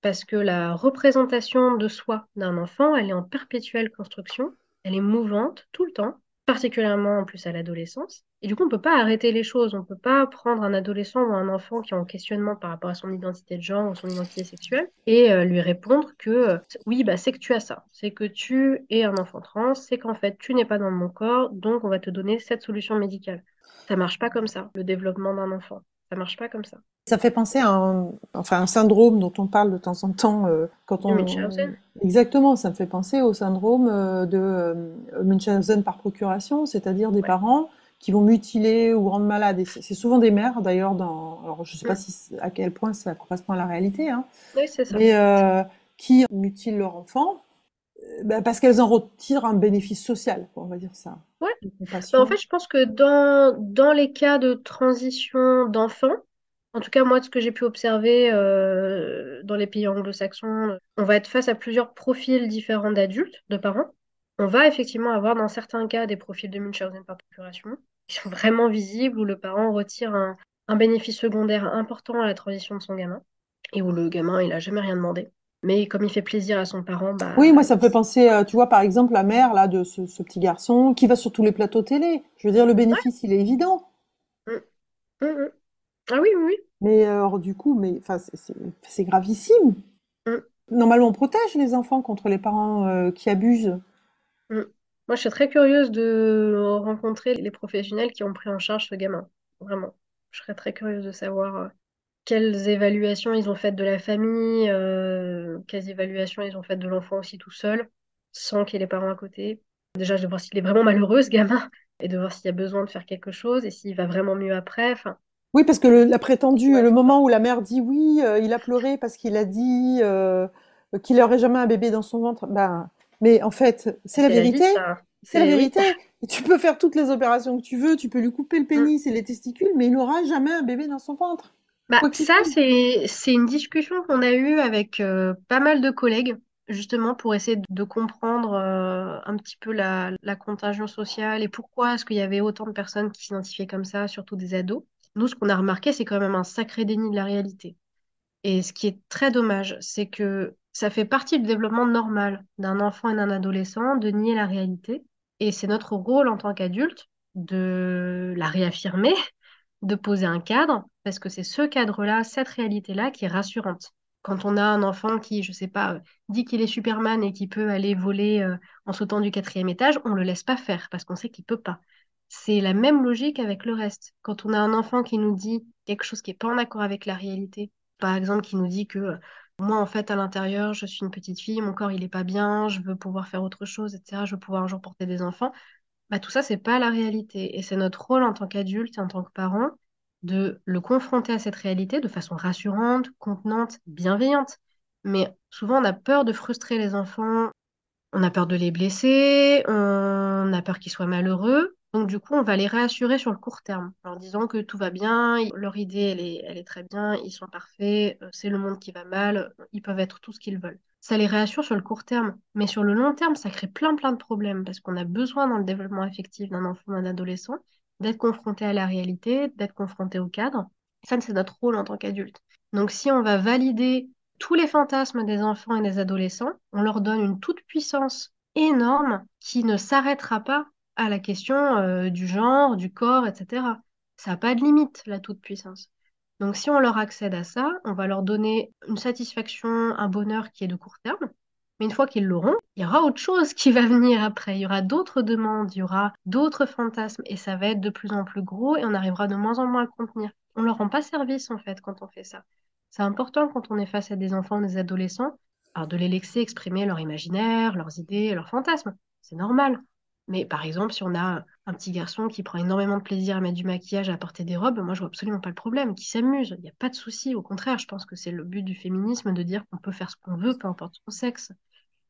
parce que la représentation de soi d'un enfant, elle est en perpétuelle construction, elle est mouvante tout le temps, particulièrement en plus à l'adolescence. Et du coup, on ne peut pas arrêter les choses. On ne peut pas prendre un adolescent ou un enfant qui est en questionnement par rapport à son identité de genre ou son identité sexuelle et euh, lui répondre que euh, oui, bah, c'est que tu as ça. C'est que tu es un enfant trans. C'est qu'en fait, tu n'es pas dans mon corps. Donc, on va te donner cette solution médicale. Ça marche pas comme ça, le développement d'un enfant. Ça marche pas comme ça. Ça fait penser à un, enfin, un syndrome dont on parle de temps en temps euh, quand on. Munchausen. Exactement, ça me fait penser au syndrome de Munchausen par procuration, c'est-à-dire des parents qui vont mutiler ou rendre malade. c'est souvent des mères, d'ailleurs, dans. Alors, je ne sais pas mm. si, à quel point ça correspond à la réalité, hein, oui, c'est ça. mais euh, qui mutilent leur enfant bah, parce qu'elles en retirent un bénéfice social, on va dire ça. Ouais. Bah, en fait, je pense que dans, dans les cas de transition d'enfants, en tout cas, moi, de ce que j'ai pu observer euh, dans les pays anglo-saxons, on va être face à plusieurs profils différents d'adultes, de parents. On va effectivement avoir dans certains cas des profils de Munchausen par procuration qui sont vraiment visibles, où le parent retire un, bénéfice secondaire important à la transition de son gamin, et où le gamin, il n'a jamais rien demandé. Mais comme il fait plaisir à son parent, bah... Oui, moi, ça me fait penser, tu vois, par exemple, la mère là, de ce, petit garçon qui va sur tous les plateaux télé. Je veux dire, le bénéfice, il est évident. Mmh. Mmh, mmh. Ah oui, oui, oui. Mais alors, du coup, mais, c'est gravissime. Normalement, on protège les enfants contre les parents euh, qui abusent. Mm. Moi, je suis très curieuse de rencontrer les professionnels qui ont pris en charge ce gamin. Vraiment. Je serais très curieuse de savoir euh, quelles évaluations ils ont faites de la famille, euh, quelles évaluations ils ont faites de l'enfant aussi tout seul, sans qu'il y ait les parents à côté. Déjà, de voir s'il est vraiment malheureux, ce gamin, et de voir s'il y a besoin de faire quelque chose et s'il va vraiment mieux après. Enfin, Oui, parce que le, la prétendue, ouais, le moment où la mère dit oui, euh, il a pleuré parce qu'il a dit euh, qu'il n'aurait jamais un bébé dans son ventre. Ben, mais en fait, c'est la vérité. C'est la oui. vérité. Tu peux faire toutes les opérations que tu veux, tu peux lui couper le Mm. pénis et les testicules, mais il n'aura jamais un bébé dans son ventre. Bah, ça, c'est, c'est une discussion qu'on a eue avec euh, pas mal de collègues, justement pour essayer de de comprendre euh, un petit peu la, la contagion sociale et pourquoi est-ce qu'il y avait autant de personnes qui s'identifiaient comme ça, surtout des ados. Nous, ce qu'on a remarqué, c'est quand même un sacré déni de la réalité. Et ce qui est très dommage, c'est que ça fait partie du développement normal d'un enfant et d'un adolescent de nier la réalité. Et c'est notre rôle en tant qu'adulte de la réaffirmer, de poser un cadre, parce que c'est ce cadre-là, cette réalité-là qui est rassurante. Quand on a un enfant qui, je sais pas, euh, dit qu'il est Superman et qui peut aller voler euh, en sautant du quatrième étage, on le laisse pas faire parce qu'on sait qu'il peut pas. C'est la même logique avec le reste. Quand on a un enfant qui nous dit quelque chose qui est pas en accord avec la réalité, par exemple, qui nous dit que euh, moi, en fait, à l'intérieur, je suis une petite fille, mon corps, il est pas bien, je veux pouvoir faire autre chose, etc. Je veux pouvoir un jour porter des enfants. Bah, tout ça, c'est pas la réalité. Et c'est notre rôle en tant qu'adulte et en tant que parent de le confronter à cette réalité de façon rassurante, contenante, bienveillante. Mais souvent, on a peur de frustrer les enfants on a peur de les blesser, on a peur qu'ils soient malheureux. Donc, du coup, on va les réassurer sur le court terme, en disant que tout va bien, leur idée, elle est, elle est très bien, ils sont parfaits, euh, c'est le monde qui va mal, ils peuvent être tout ce qu'ils veulent. Ça les réassure sur le court terme, mais sur le long terme, ça crée plein, plein de problèmes, parce qu'on a besoin dans le développement affectif d'un enfant, d'un adolescent, d'être confronté à la réalité, d'être confronté au cadre. Ça, c'est notre rôle en tant qu'adulte. Donc, si on va valider tous les fantasmes des enfants et des adolescents, on leur donne une toute-puissance énorme qui ne s'arrêtera pas à la question euh, du genre, du corps, etc. Ça n'a pas de limite, la toute-puissance. Donc si on leur accède à ça, on va leur donner une satisfaction, un bonheur qui est de court terme. Mais une fois qu'ils l'auront, il y aura autre chose qui va venir après. Il y aura d'autres demandes, il y aura d'autres fantasmes et ça va être de plus en plus gros et on arrivera de moins en moins à contenir. On leur rend pas service en fait quand on fait ça. C'est important quand on est face à des enfants, des adolescents, de les laisser exprimer leur imaginaire, leurs idées, leurs fantasmes. C'est normal. Mais par exemple, si on a un petit garçon qui prend énormément de plaisir à mettre du maquillage, à porter des robes, moi je vois absolument pas le problème, qui s'amuse, il n'y a pas de souci. Au contraire, je pense que c'est le but du féminisme de dire qu'on peut faire ce qu'on veut, peu importe son sexe.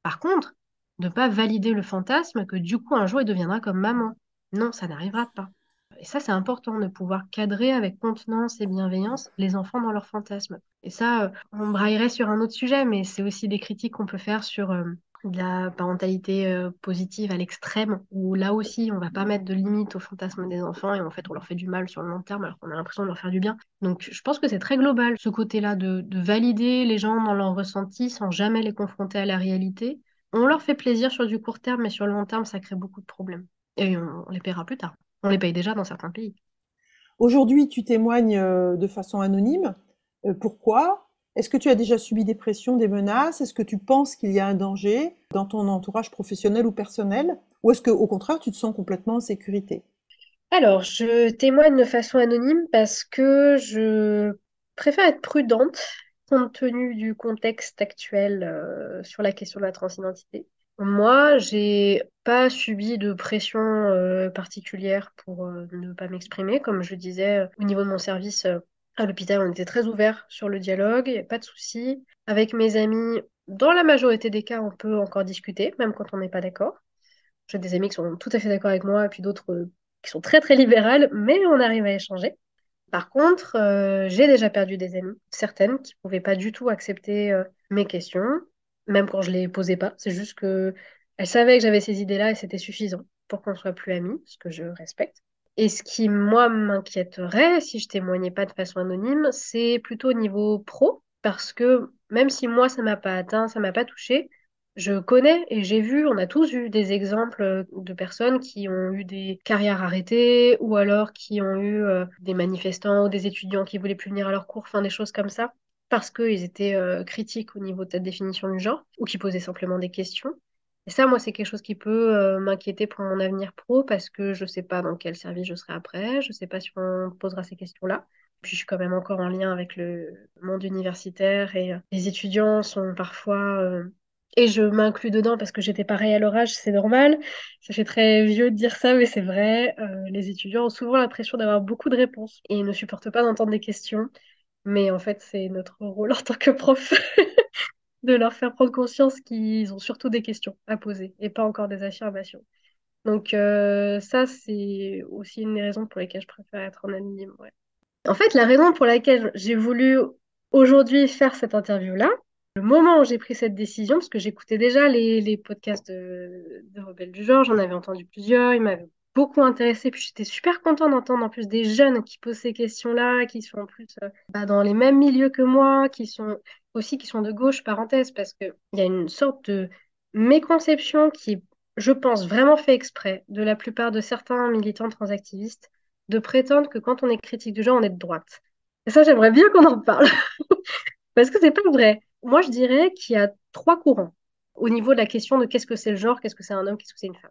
Par contre, ne pas valider le fantasme que du coup un jour il deviendra comme maman. Non, ça n'arrivera pas. Et ça, c'est important de pouvoir cadrer avec contenance et bienveillance les enfants dans leurs fantasmes. Et ça, euh, on braillerait sur un autre sujet, mais c'est aussi des critiques qu'on peut faire sur euh, de la parentalité positive à l'extrême, où là aussi, on va pas mettre de limite aux fantasmes des enfants et en fait, on leur fait du mal sur le long terme alors qu'on a l'impression de leur faire du bien. Donc, je pense que c'est très global, ce côté-là de, de valider les gens dans leurs ressentis sans jamais les confronter à la réalité. On leur fait plaisir sur du court terme, mais sur le long terme, ça crée beaucoup de problèmes. Et on, on les paiera plus tard. On les paye déjà dans certains pays. Aujourd'hui, tu témoignes de façon anonyme. Pourquoi? Est-ce que tu as déjà subi des pressions, des menaces? Est-ce que tu penses qu'il y a un danger dans ton entourage professionnel ou personnel? Ou est-ce que, au contraire, tu te sens complètement en sécurité? Alors, je témoigne de façon anonyme parce que je préfère être prudente compte tenu du contexte actuel euh, sur la question de la transidentité. Moi, j'ai pas subi de pression euh, particulière pour euh, ne pas m'exprimer. Comme je disais, au niveau de mon service à l'hôpital, on était très ouvert sur le dialogue, il n'y pas de souci. Avec mes amis, dans la majorité des cas, on peut encore discuter, même quand on n'est pas d'accord. J'ai des amis qui sont tout à fait d'accord avec moi, puis d'autres euh, qui sont très très libérales, mais on arrive à échanger. Par contre, euh, j'ai déjà perdu des amies, certaines qui ne pouvaient pas du tout accepter euh, mes questions, même quand je les posais pas. C'est juste que elles savaient que j'avais ces idées-là et c'était suffisant pour qu'on soit plus amis, ce que je respecte. Et ce qui, moi, m'inquiéterait si je témoignais pas de façon anonyme, c'est plutôt au niveau pro, parce que même si moi, ça m'a pas atteint, ça m'a pas touché, je connais et j'ai vu, on a tous eu des exemples euh, de personnes qui ont eu des carrières arrêtées ou alors qui ont eu euh, des manifestants ou des étudiants qui voulaient plus venir à leurs cours, enfin des choses comme ça, parce qu'ils étaient euh, critiques au niveau de cette définition du genre ou qui posaient simplement des questions. Et ça, moi, c'est quelque chose qui peut euh, m'inquiéter pour mon avenir pro parce que je ne sais pas dans quel service je serai après, je ne sais pas si on posera ces questions-là. Puis je suis quand même encore en lien avec le monde universitaire et euh, les étudiants sont parfois, euh, et je m'inclus dedans parce que j'étais pareil à leur âge, c'est normal. Ça fait très vieux de dire ça, mais c'est vrai. les étudiants ont souvent l'impression d'avoir beaucoup de réponses et ne supportent pas d'entendre des questions. Mais en fait, c'est notre rôle en tant que prof de leur faire prendre conscience qu'ils ont surtout des questions à poser et pas encore des affirmations. Donc euh, ça, c'est aussi une des raisons pour lesquelles je préfère être en anonyme. En fait, la raison pour laquelle j'ai voulu aujourd'hui faire cette interview-là, le moment où j'ai pris cette décision, parce que j'écoutais déjà les, les podcasts de, de Rebelle du genre, j'en avais entendu plusieurs, ils m'avaient beaucoup intéressée. Puis j'étais super contente d'entendre en plus des jeunes qui posent ces questions-là, qui sont en plus euh, bah, dans les mêmes milieux que moi, qui sont aussi qui sont de gauche, parenthèse, parce qu'il y a une sorte de méconception qui, je pense, vraiment fait exprès de la plupart de certains militants transactivistes de prétendre que quand on est critique du genre, on est de droite. Et ça, j'aimerais bien qu'on en parle. parce que c'est pas vrai. Moi, je dirais qu'il y a trois courants au niveau de la question de qu'est-ce que c'est le genre, qu'est-ce que c'est un homme, qu'est-ce que c'est une femme.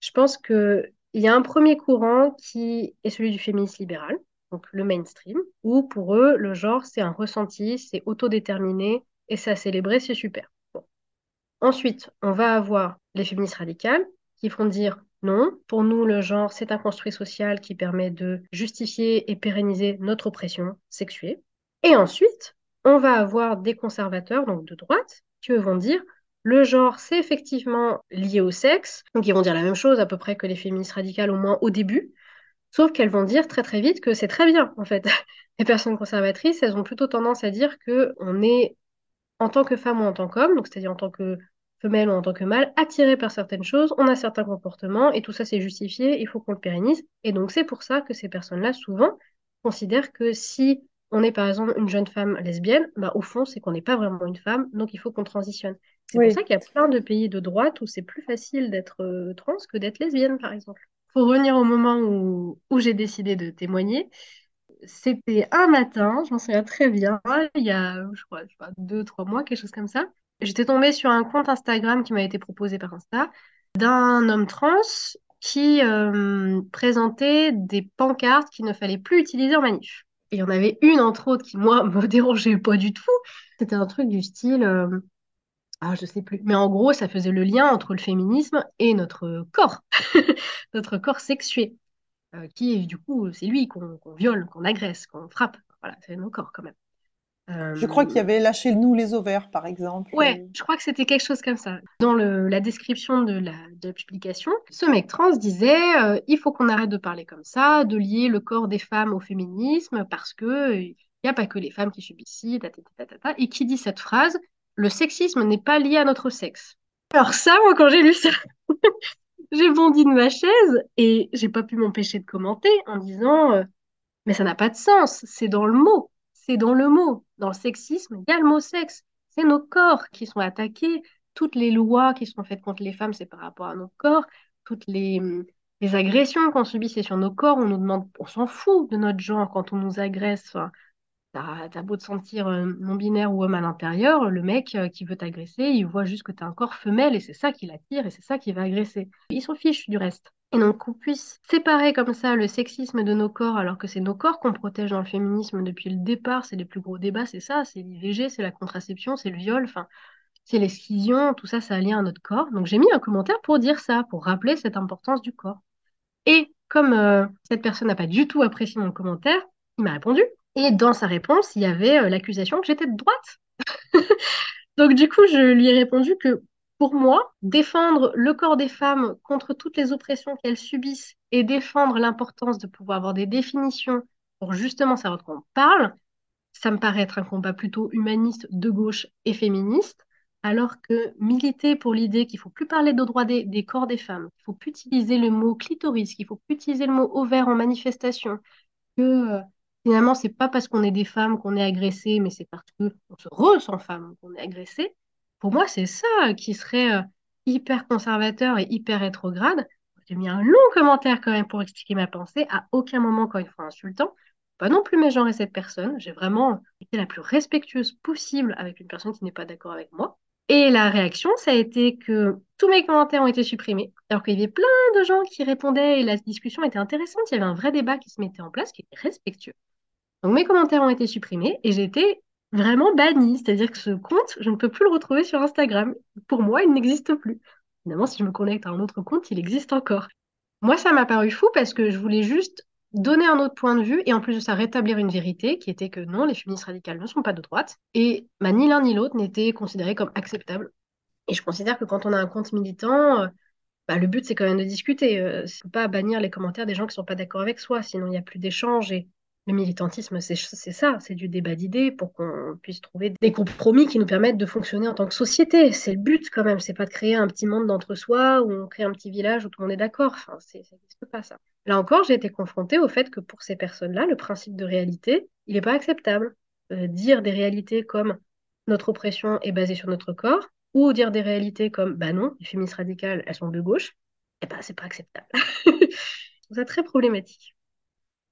Je pense que il y a un premier courant qui est celui du féminisme libéral, donc le mainstream, où pour eux, le genre, c'est un ressenti, c'est autodéterminé et c'est à célébrer, c'est super. Ensuite, on va avoir les féministes radicales qui vont dire non, pour nous, le genre, c'est un construit social qui permet de justifier et pérenniser notre oppression sexuée. Et ensuite, on va avoir des conservateurs, donc de droite, qui vont dire le genre, c'est effectivement lié au sexe. Donc, ils vont dire la même chose à peu près que les féministes radicales, au moins au début. Sauf qu'elles vont dire très très vite que c'est très bien, en fait. Les personnes conservatrices, elles ont plutôt tendance à dire que on est, en tant que femme ou en tant qu'homme, donc c'est-à-dire en tant que femelle ou en tant que mâle, attiré par certaines choses, on a certains comportements, et tout ça c'est justifié, il faut qu'on le pérennise. Et donc c'est pour ça que ces personnes-là, souvent, considèrent que si on est par exemple une jeune femme lesbienne, bah, au fond, c'est qu'on n'est pas vraiment une femme, donc il faut qu'on transitionne. C'est pour ça qu'il y a plein de pays de droite où c'est plus facile d'être euh, trans que d'être lesbienne, par exemple. Pour revenir au moment où, où j'ai décidé de témoigner, c'était un matin, je m'en souviens très bien, il y a, je crois, je crois, deux, trois mois, quelque chose comme ça. J'étais tombée sur un compte Instagram qui m'a été proposé par Insta d'un homme trans qui euh, présentait des pancartes qu'il ne fallait plus utiliser en manif. Et il y en avait une, entre autres, qui, moi, me dérangeait pas du tout. C'était un truc du style, euh, ah, je sais plus. Mais en gros, ça faisait le lien entre le féminisme et notre corps, notre corps sexué, euh, qui est du coup, c'est lui qu'on viole, qu'on agresse, qu'on frappe. Voilà, c'est nos corps quand même. Je crois qu'il y avait lâché nous les ovaires, par exemple. Ouais, je crois que c'était quelque chose comme ça. Dans le, la description de la, de la, publication, ce mec trans disait euh, il faut qu'on arrête de parler comme ça, de lier le corps des femmes au féminisme, parce que il n'y a pas que les femmes qui subissent et qui dit cette phrase le sexisme n'est pas lié à notre sexe. Alors ça, moi, quand j'ai lu ça, j'ai bondi de ma chaise et j'ai pas pu m'empêcher de commenter en disant euh, mais ça n'a pas de sens, c'est dans le mot, c'est dans le mot. Dans le sexisme, il y a le mot sexe. C'est nos corps qui sont attaqués. Toutes les lois qui sont faites contre les femmes, c'est par rapport à nos corps. Toutes les, les agressions qu'on subit, c'est sur nos corps. On nous demande, on s'en fout de notre genre quand on nous agresse. T'as beau te sentir euh, non-binaire ou homme à l'intérieur, le mec euh, qui veut t'agresser, il voit juste que t'as un corps femelle et c'est ça qui l'attire et c'est ça qui va agresser. Il s'en fiche du reste. Et donc qu'on puisse séparer comme ça le sexisme de nos corps alors que c'est nos corps qu'on protège dans le féminisme depuis le départ, c'est les plus gros débats, c'est ça, c'est l'IVG, c'est la contraception, c'est le viol, enfin c'est l'escission, tout ça, ça a lien à notre corps. Donc j'ai mis un commentaire pour dire ça, pour rappeler cette importance du corps. Et comme euh, cette personne n'a pas du tout apprécié mon commentaire, il m'a répondu et dans sa réponse, il y avait euh, l'accusation que j'étais de droite. Donc du coup, je lui ai répondu que pour moi, défendre le corps des femmes contre toutes les oppressions qu'elles subissent et défendre l'importance de pouvoir avoir des définitions pour justement savoir de quoi on parle, ça me paraît être un combat plutôt humaniste de gauche et féministe, alors que militer pour l'idée qu'il faut plus parler de droits des, des corps des femmes, qu'il faut plus utiliser le mot clitoris, qu'il faut plus utiliser le mot ovaire en manifestation, que euh, Finalement, c'est pas parce qu'on est des femmes qu'on est agressé, mais c'est parce qu'on se ressent femme qu'on est agressé. Pour moi, c'est ça qui serait euh, hyper conservateur et hyper rétrograde. J'ai mis un long commentaire quand même pour expliquer ma pensée. À aucun moment, quand il faut insultant, pas non plus mégenrer cette personne. J'ai vraiment été la plus respectueuse possible avec une personne qui n'est pas d'accord avec moi. Et la réaction, ça a été que tous mes commentaires ont été supprimés, alors qu'il y avait plein de gens qui répondaient et la discussion était intéressante. Il y avait un vrai débat qui se mettait en place, qui était respectueux. Donc mes commentaires ont été supprimés et j'ai été vraiment bannie. C'est-à-dire que ce compte, je ne peux plus le retrouver sur Instagram. Pour moi, il n'existe plus. Évidemment, si je me connecte à un autre compte, il existe encore. Moi, ça m'a paru fou parce que je voulais juste donner un autre point de vue et en plus de ça rétablir une vérité qui était que non, les féministes radicales ne sont pas de droite et bah, ni l'un ni l'autre n'était considéré comme acceptable. Et je considère que quand on a un compte militant, euh, bah, le but c'est quand même de discuter, euh, c'est pas bannir les commentaires des gens qui sont pas d'accord avec soi, sinon il n'y a plus d'échange et le militantisme, c'est ça, c'est du débat d'idées pour qu'on puisse trouver des compromis qui nous permettent de fonctionner en tant que société. C'est le but quand même, c'est pas de créer un petit monde d'entre-soi où on crée un petit village où tout le monde est d'accord. Enfin, ça n'existe pas ça. Là encore, j'ai été confrontée au fait que pour ces personnes-là, le principe de réalité, il n'est pas acceptable. Euh, dire des réalités comme notre oppression est basée sur notre corps, ou dire des réalités comme bah non, les féministes radicales, elles sont de gauche, eh ben c'est pas acceptable. c'est très problématique.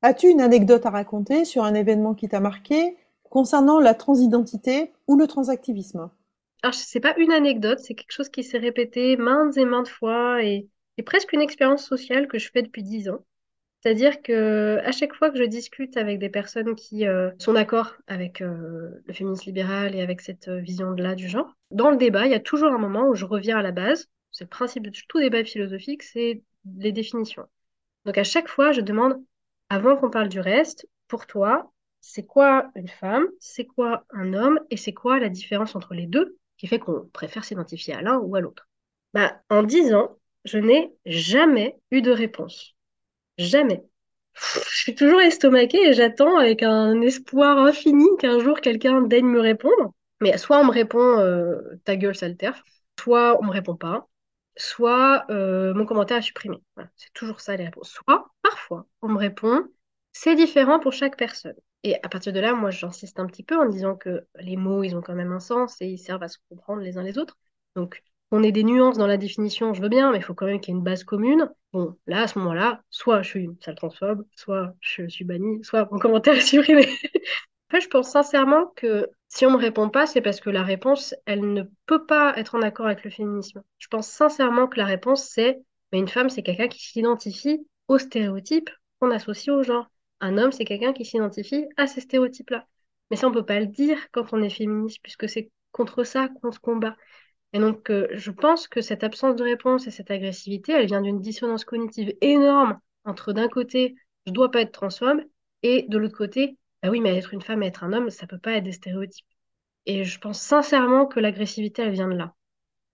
As-tu une anecdote à raconter sur un événement qui t'a marqué concernant la transidentité ou le transactivisme? Alors, n'est pas une anecdote, c'est quelque chose qui s'est répété maintes et maintes fois et, presque une expérience sociale que je fais depuis dix ans. C'est-à-dire que à chaque fois que je discute avec des personnes qui euh, sont d'accord avec euh, le féminisme libéral et avec cette euh, vision-là du genre, dans le débat, il y a toujours un moment où je reviens à la base. C'est le principe de tout débat philosophique, c'est les définitions. Donc à chaque fois, je demande avant qu'on parle du reste, pour toi, c'est quoi une femme, c'est quoi un homme et c'est quoi la différence entre les deux qui fait qu'on préfère s'identifier à l'un ou à l'autre? Bah, En dix ans, je n'ai jamais eu de réponse. Jamais. Je suis toujours estomaquée et j'attends avec un espoir infini qu'un jour quelqu'un daigne me répondre. Mais soit on me répond euh, ta gueule sale soit on me répond pas, soit euh, mon commentaire est supprimé. c'est toujours ça les réponses. Soit, parfois, on me répond, c'est différent pour chaque personne. Et à partir de là, moi, j'insiste un petit peu en disant que les mots, ils ont quand même un sens et ils servent à se comprendre les uns les autres. Donc, on ait des nuances dans la définition, je veux bien, mais il faut quand même qu'il y ait une base commune. Bon, là, à ce moment-là, soit je suis une sale transphobe, soit je suis bannie, soit mon commentaire est supprimé. fait, je pense sincèrement que si on me répond pas, c'est parce que la réponse, elle ne peut pas être en accord avec le féminisme. Je pense sincèrement que la réponse, c'est mais une femme, c'est quelqu'un qui s'identifie aux stéréotypes qu'on associe au genre. Un homme, c'est quelqu'un qui s'identifie à ces stéréotypes-là. Mais ça, on peut pas le dire quand on est féministe, puisque c'est contre ça qu'on se combat. Et donc, euh, je pense que cette absence de réponse et cette agressivité, elle vient d'une dissonance cognitive énorme entre d'un côté, je dois pas être transphobe, et de l'autre côté, bah oui, mais être une femme et être un homme, ça peut pas être des stéréotypes. Et je pense sincèrement que l'agressivité, elle vient de là.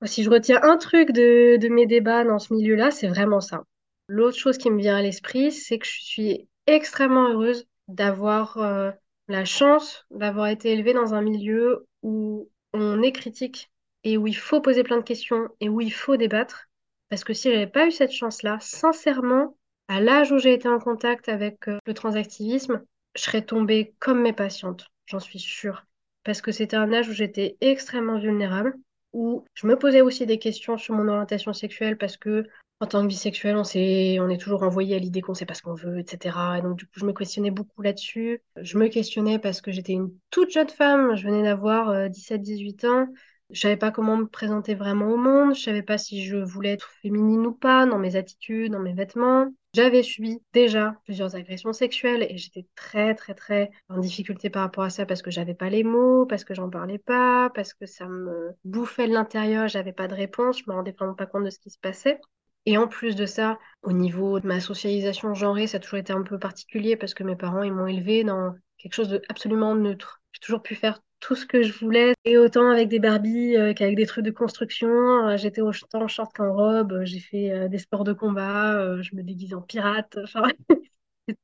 Si je retiens un truc de, mes débats dans ce milieu-là, c'est vraiment ça. L'autre chose qui me vient à l'esprit, c'est que je suis extrêmement heureuse d'avoir euh, la chance d'avoir été élevée dans un milieu où on est critique et où il faut poser plein de questions et où il faut débattre. Parce que si j'avais pas eu cette chance-là, sincèrement, à l'âge où j'ai été en contact avec euh, le transactivisme, je serais tombée comme mes patientes, j'en suis sûre. Parce que c'était un âge où j'étais extrêmement vulnérable, où je me posais aussi des questions sur mon orientation sexuelle parce que en tant que bisexuel, on, on est toujours envoyé à l'idée qu'on sait pas ce qu'on veut, etc. Et donc, du coup, je me questionnais beaucoup là-dessus. Je me questionnais parce que j'étais une toute jeune femme, je venais d'avoir 17-18 euh, ans. Je savais pas comment me présenter vraiment au monde. Je savais pas si je voulais être féminine ou pas dans mes attitudes, dans mes vêtements. J'avais subi déjà plusieurs agressions sexuelles et j'étais très très très en difficulté par rapport à ça parce que j'avais pas les mots, parce que j'en parlais pas, parce que ça me bouffait de l'intérieur, j'avais pas de réponse, je me rendais vraiment pas compte de ce qui se passait. Et en plus de ça, au niveau de ma socialisation genrée, ça a toujours été un peu particulier parce que mes parents, ils m'ont élevée dans quelque chose d'absolument neutre. J'ai toujours pu faire tout ce que je voulais. Et autant avec des Barbies euh, qu'avec des trucs de construction. Euh, j'étais autant en short qu'en robe. Euh, j'ai fait des sports de combat. je me déguisais en pirate.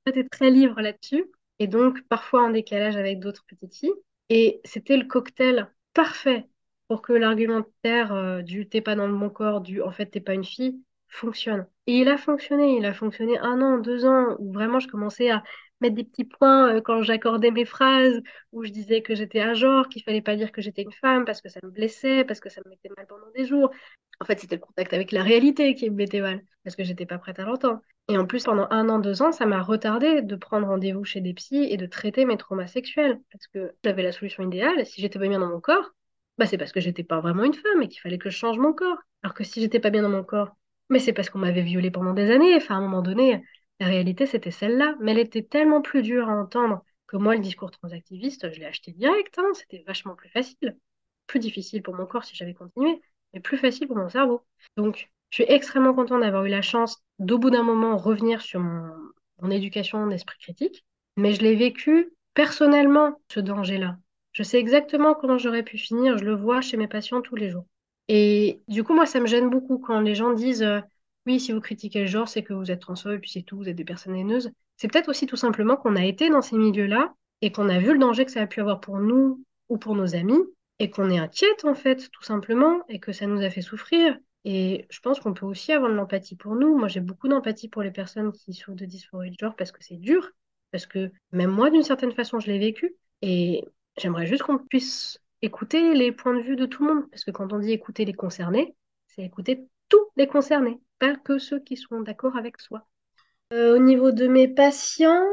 J'étais très libre là-dessus. Et donc, parfois en décalage avec d'autres petites filles. Et c'était le cocktail parfait pour que l'argumentaire du t'es pas dans le bon corps, du en fait t'es pas une fille, fonctionne. Et il a fonctionné, il a fonctionné un an, deux ans, où vraiment je commençais à mettre des petits points euh, quand j'accordais mes phrases, où je disais que j'étais un genre, qu'il fallait pas dire que j'étais une femme parce que ça me blessait, parce que ça me mettait mal pendant des jours. En fait, c'était le contact avec la réalité qui me mettait mal, parce que j'étais pas prête à l'entendre. Et en plus, pendant un an, deux ans, ça m'a retardé de prendre rendez-vous chez des psys et de traiter mes traumas sexuels, parce que j'avais la solution idéale. Si j'étais pas bien dans mon corps, Bah, c'est parce que j'étais pas vraiment une femme et qu'il fallait que je change mon corps. Alors que si j'étais pas bien dans mon corps, mais c'est parce qu'on m'avait violée pendant des années. Enfin, à un moment donné, la réalité, c'était celle-là. Mais elle était tellement plus dure à entendre que moi, le discours transactiviste, je l'ai acheté direct. Hein. C'était vachement plus facile. Plus difficile pour mon corps si j'avais continué, mais plus facile pour mon cerveau. Donc, je suis extrêmement contente d'avoir eu la chance d'au bout d'un moment revenir sur mon, mon éducation d'esprit critique. Mais je l'ai vécu personnellement, ce danger-là. Je sais exactement comment j'aurais pu finir. Je le vois chez mes patients tous les jours. Et du coup, moi, ça me gêne beaucoup quand les gens disent euh, oui, si vous critiquez le genre, c'est que vous êtes transphobe et puis c'est tout, vous êtes des personnes haineuses. C'est peut-être aussi tout simplement qu'on a été dans ces milieux-là et qu'on a vu le danger que ça a pu avoir pour nous ou pour nos amis et qu'on est inquiète en fait, tout simplement, et que ça nous a fait souffrir. Et je pense qu'on peut aussi avoir de l'empathie pour nous. Moi, j'ai beaucoup d'empathie pour les personnes qui souffrent de dysphorie de genre parce que c'est dur, parce que même moi, d'une certaine façon, je l'ai vécu. Et j'aimerais juste qu'on puisse écouter les points de vue de tout le monde. Parce que quand on dit écouter les concernés, c'est écouter tous les concernés, pas que ceux qui sont d'accord avec soi. Euh, au niveau de mes patients,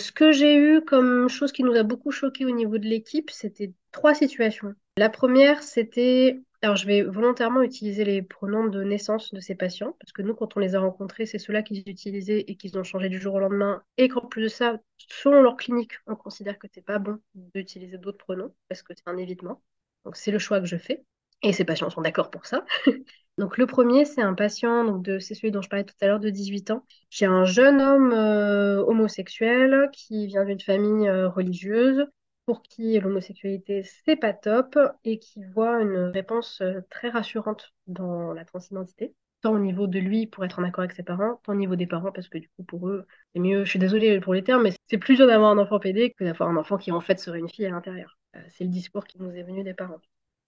ce que j'ai eu comme chose qui nous a beaucoup choqué au niveau de l'équipe, c'était trois situations. La première, c'était alors, je vais volontairement utiliser les pronoms de naissance de ces patients, parce que nous, quand on les a rencontrés, c'est ceux-là qu'ils utilisaient et qu'ils ont changé du jour au lendemain. Et qu'en plus de ça, selon leur clinique, on considère que c'est pas bon d'utiliser d'autres pronoms, parce que c'est un évitement. Donc, c'est le choix que je fais. Et ces patients sont d'accord pour ça. donc, le premier, c'est un patient, donc de, c'est celui dont je parlais tout à l'heure, de 18 ans. J'ai un jeune homme euh, homosexuel qui vient d'une famille euh, religieuse pour qui l'homosexualité, c'est pas top et qui voit une réponse euh, très rassurante dans la transidentité, tant au niveau de lui pour être en accord avec ses parents, tant au niveau des parents parce que du coup pour eux, c'est mieux, je suis désolée pour les termes, mais c'est plus dur d'avoir un enfant pédé que d'avoir un enfant qui en fait serait une fille à l'intérieur. Euh, c'est le discours qui nous est venu des parents.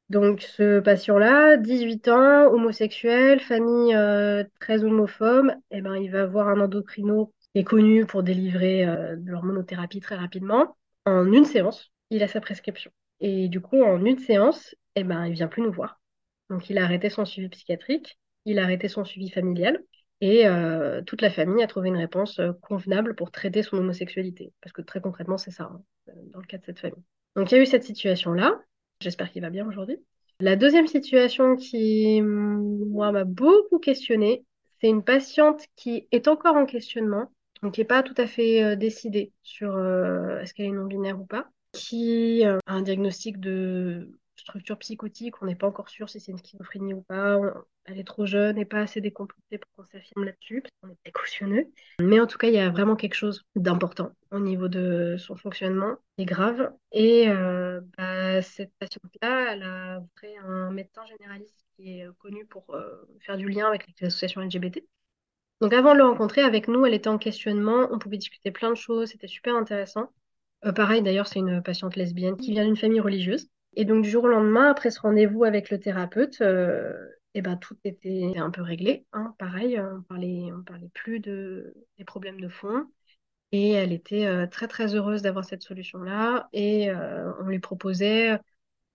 Donc ce patient-là, 18 ans, homosexuel, famille euh, très homophobe, eh ben, il va voir un endocrino qui est connu pour délivrer de l'hormonothérapie très rapidement en une séance il a sa prescription. Et du coup, en une séance, eh ben, vient plus nous voir. Donc, il a arrêté son suivi psychiatrique, il a arrêté son suivi familial, et euh, toute la famille a trouvé une réponse euh, convenable pour traiter son homosexualité. Parce que très concrètement, c'est ça, hein, dans le cas de cette famille. Donc, il y a eu cette situation-là. J'espère qu'il va bien aujourd'hui. La deuxième situation qui, moi, m'a beaucoup questionnée, c'est une patiente qui est encore en questionnement, donc qui n'est pas tout à fait euh, décidée sur est-ce qu'elle est non-binaire ou pas, qui a un diagnostic de structure psychotique, on n'est pas encore sûr si c'est une schizophrénie ou pas, elle est trop jeune et pas assez décomplexée pour qu'on s'affirme là-dessus, parce qu'on est précautionneux. Mais en tout cas, il y a vraiment quelque chose d'important au niveau de son fonctionnement, c'est grave. Et euh, bah, cette patiente-là, elle a fait un médecin généraliste qui est connu pour euh, faire du lien avec les associations LGBT. Donc avant de le rencontrer, avec nous, elle était en questionnement, on pouvait discuter plein de choses, c'était super intéressant. Euh, pareil, d'ailleurs, c'est une patiente lesbienne qui vient d'une famille religieuse. Et donc, du jour au lendemain, après ce rendez-vous avec le thérapeute, euh, eh ben, tout était un peu réglé. Hein. Pareil, on parlait, on parlait plus de, des problèmes de fond. Et elle était euh, très, très heureuse d'avoir cette solution-là. Et on lui proposait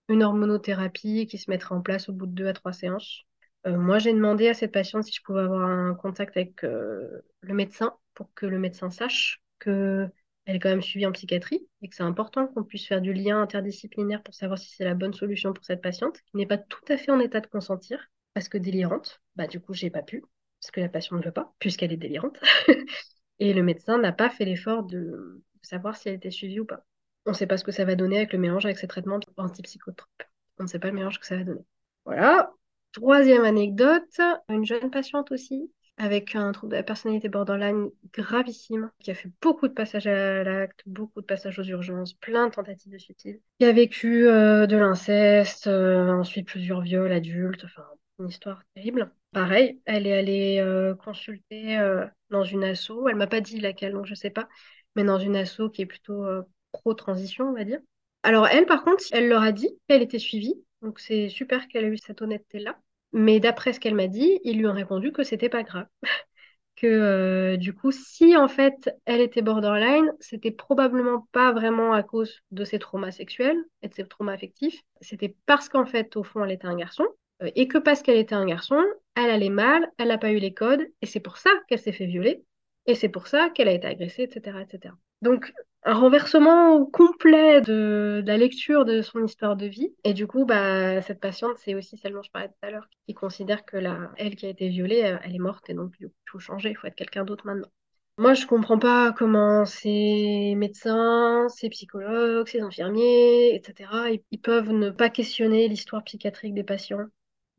une hormonothérapie qui se mettrait en place au bout de deux à trois séances. moi, j'ai demandé à cette patiente si je pouvais avoir un contact avec le médecin pour que le médecin sache que elle est quand même suivie en psychiatrie et que c'est important qu'on puisse faire du lien interdisciplinaire pour savoir si c'est la bonne solution pour cette patiente, qui n'est pas tout à fait en état de consentir, parce que délirante, bah du coup j'ai pas pu, parce que la patiente ne veut pas, puisqu'elle est délirante. et le médecin n'a pas fait l'effort de savoir si elle était suivie ou pas. On ne sait pas ce que ça va donner avec le mélange avec ces traitements antipsychotropes. On ne sait pas le mélange que ça va donner. Voilà. Troisième anecdote, une jeune patiente aussi avec un trouble de la personnalité borderline gravissime, qui a fait beaucoup de passages à l'acte, beaucoup de passages aux urgences, plein de tentatives de suicide, qui a vécu euh, de l'inceste, euh, ensuite plusieurs viols adultes, enfin une histoire terrible. Pareil, elle est allée euh, consulter dans une asso, elle m'a pas dit laquelle, donc je sais pas, mais dans une asso qui est plutôt pro-transition, on va dire. Alors elle, par contre, elle leur a dit qu'elle était suivie, donc c'est super qu'elle ait eu cette honnêteté-là. Mais d'après ce qu'elle m'a dit, ils lui ont répondu que c'était pas grave. que euh, du coup, si en fait elle était borderline, c'était probablement pas vraiment à cause de ses traumas sexuels et de ses traumas affectifs. C'était parce qu'en fait, au fond, elle était un garçon. Euh, et que parce qu'elle était un garçon, elle allait mal, elle n'a pas eu les codes, et c'est pour ça qu'elle s'est fait violer, et c'est pour ça qu'elle a été agressée, etc., etc. Donc, un renversement complet de, la lecture de son histoire de vie. Et du coup, bah, cette patiente, c'est aussi celle dont je parlais tout à l'heure, qui considère que la, elle qui a été violée, euh, elle est morte et donc il faut changer, il faut être quelqu'un d'autre maintenant. Moi, je comprends pas comment ces médecins, ces psychologues, ces infirmiers, etc., ils, ils peuvent ne pas questionner l'histoire psychiatrique des patients.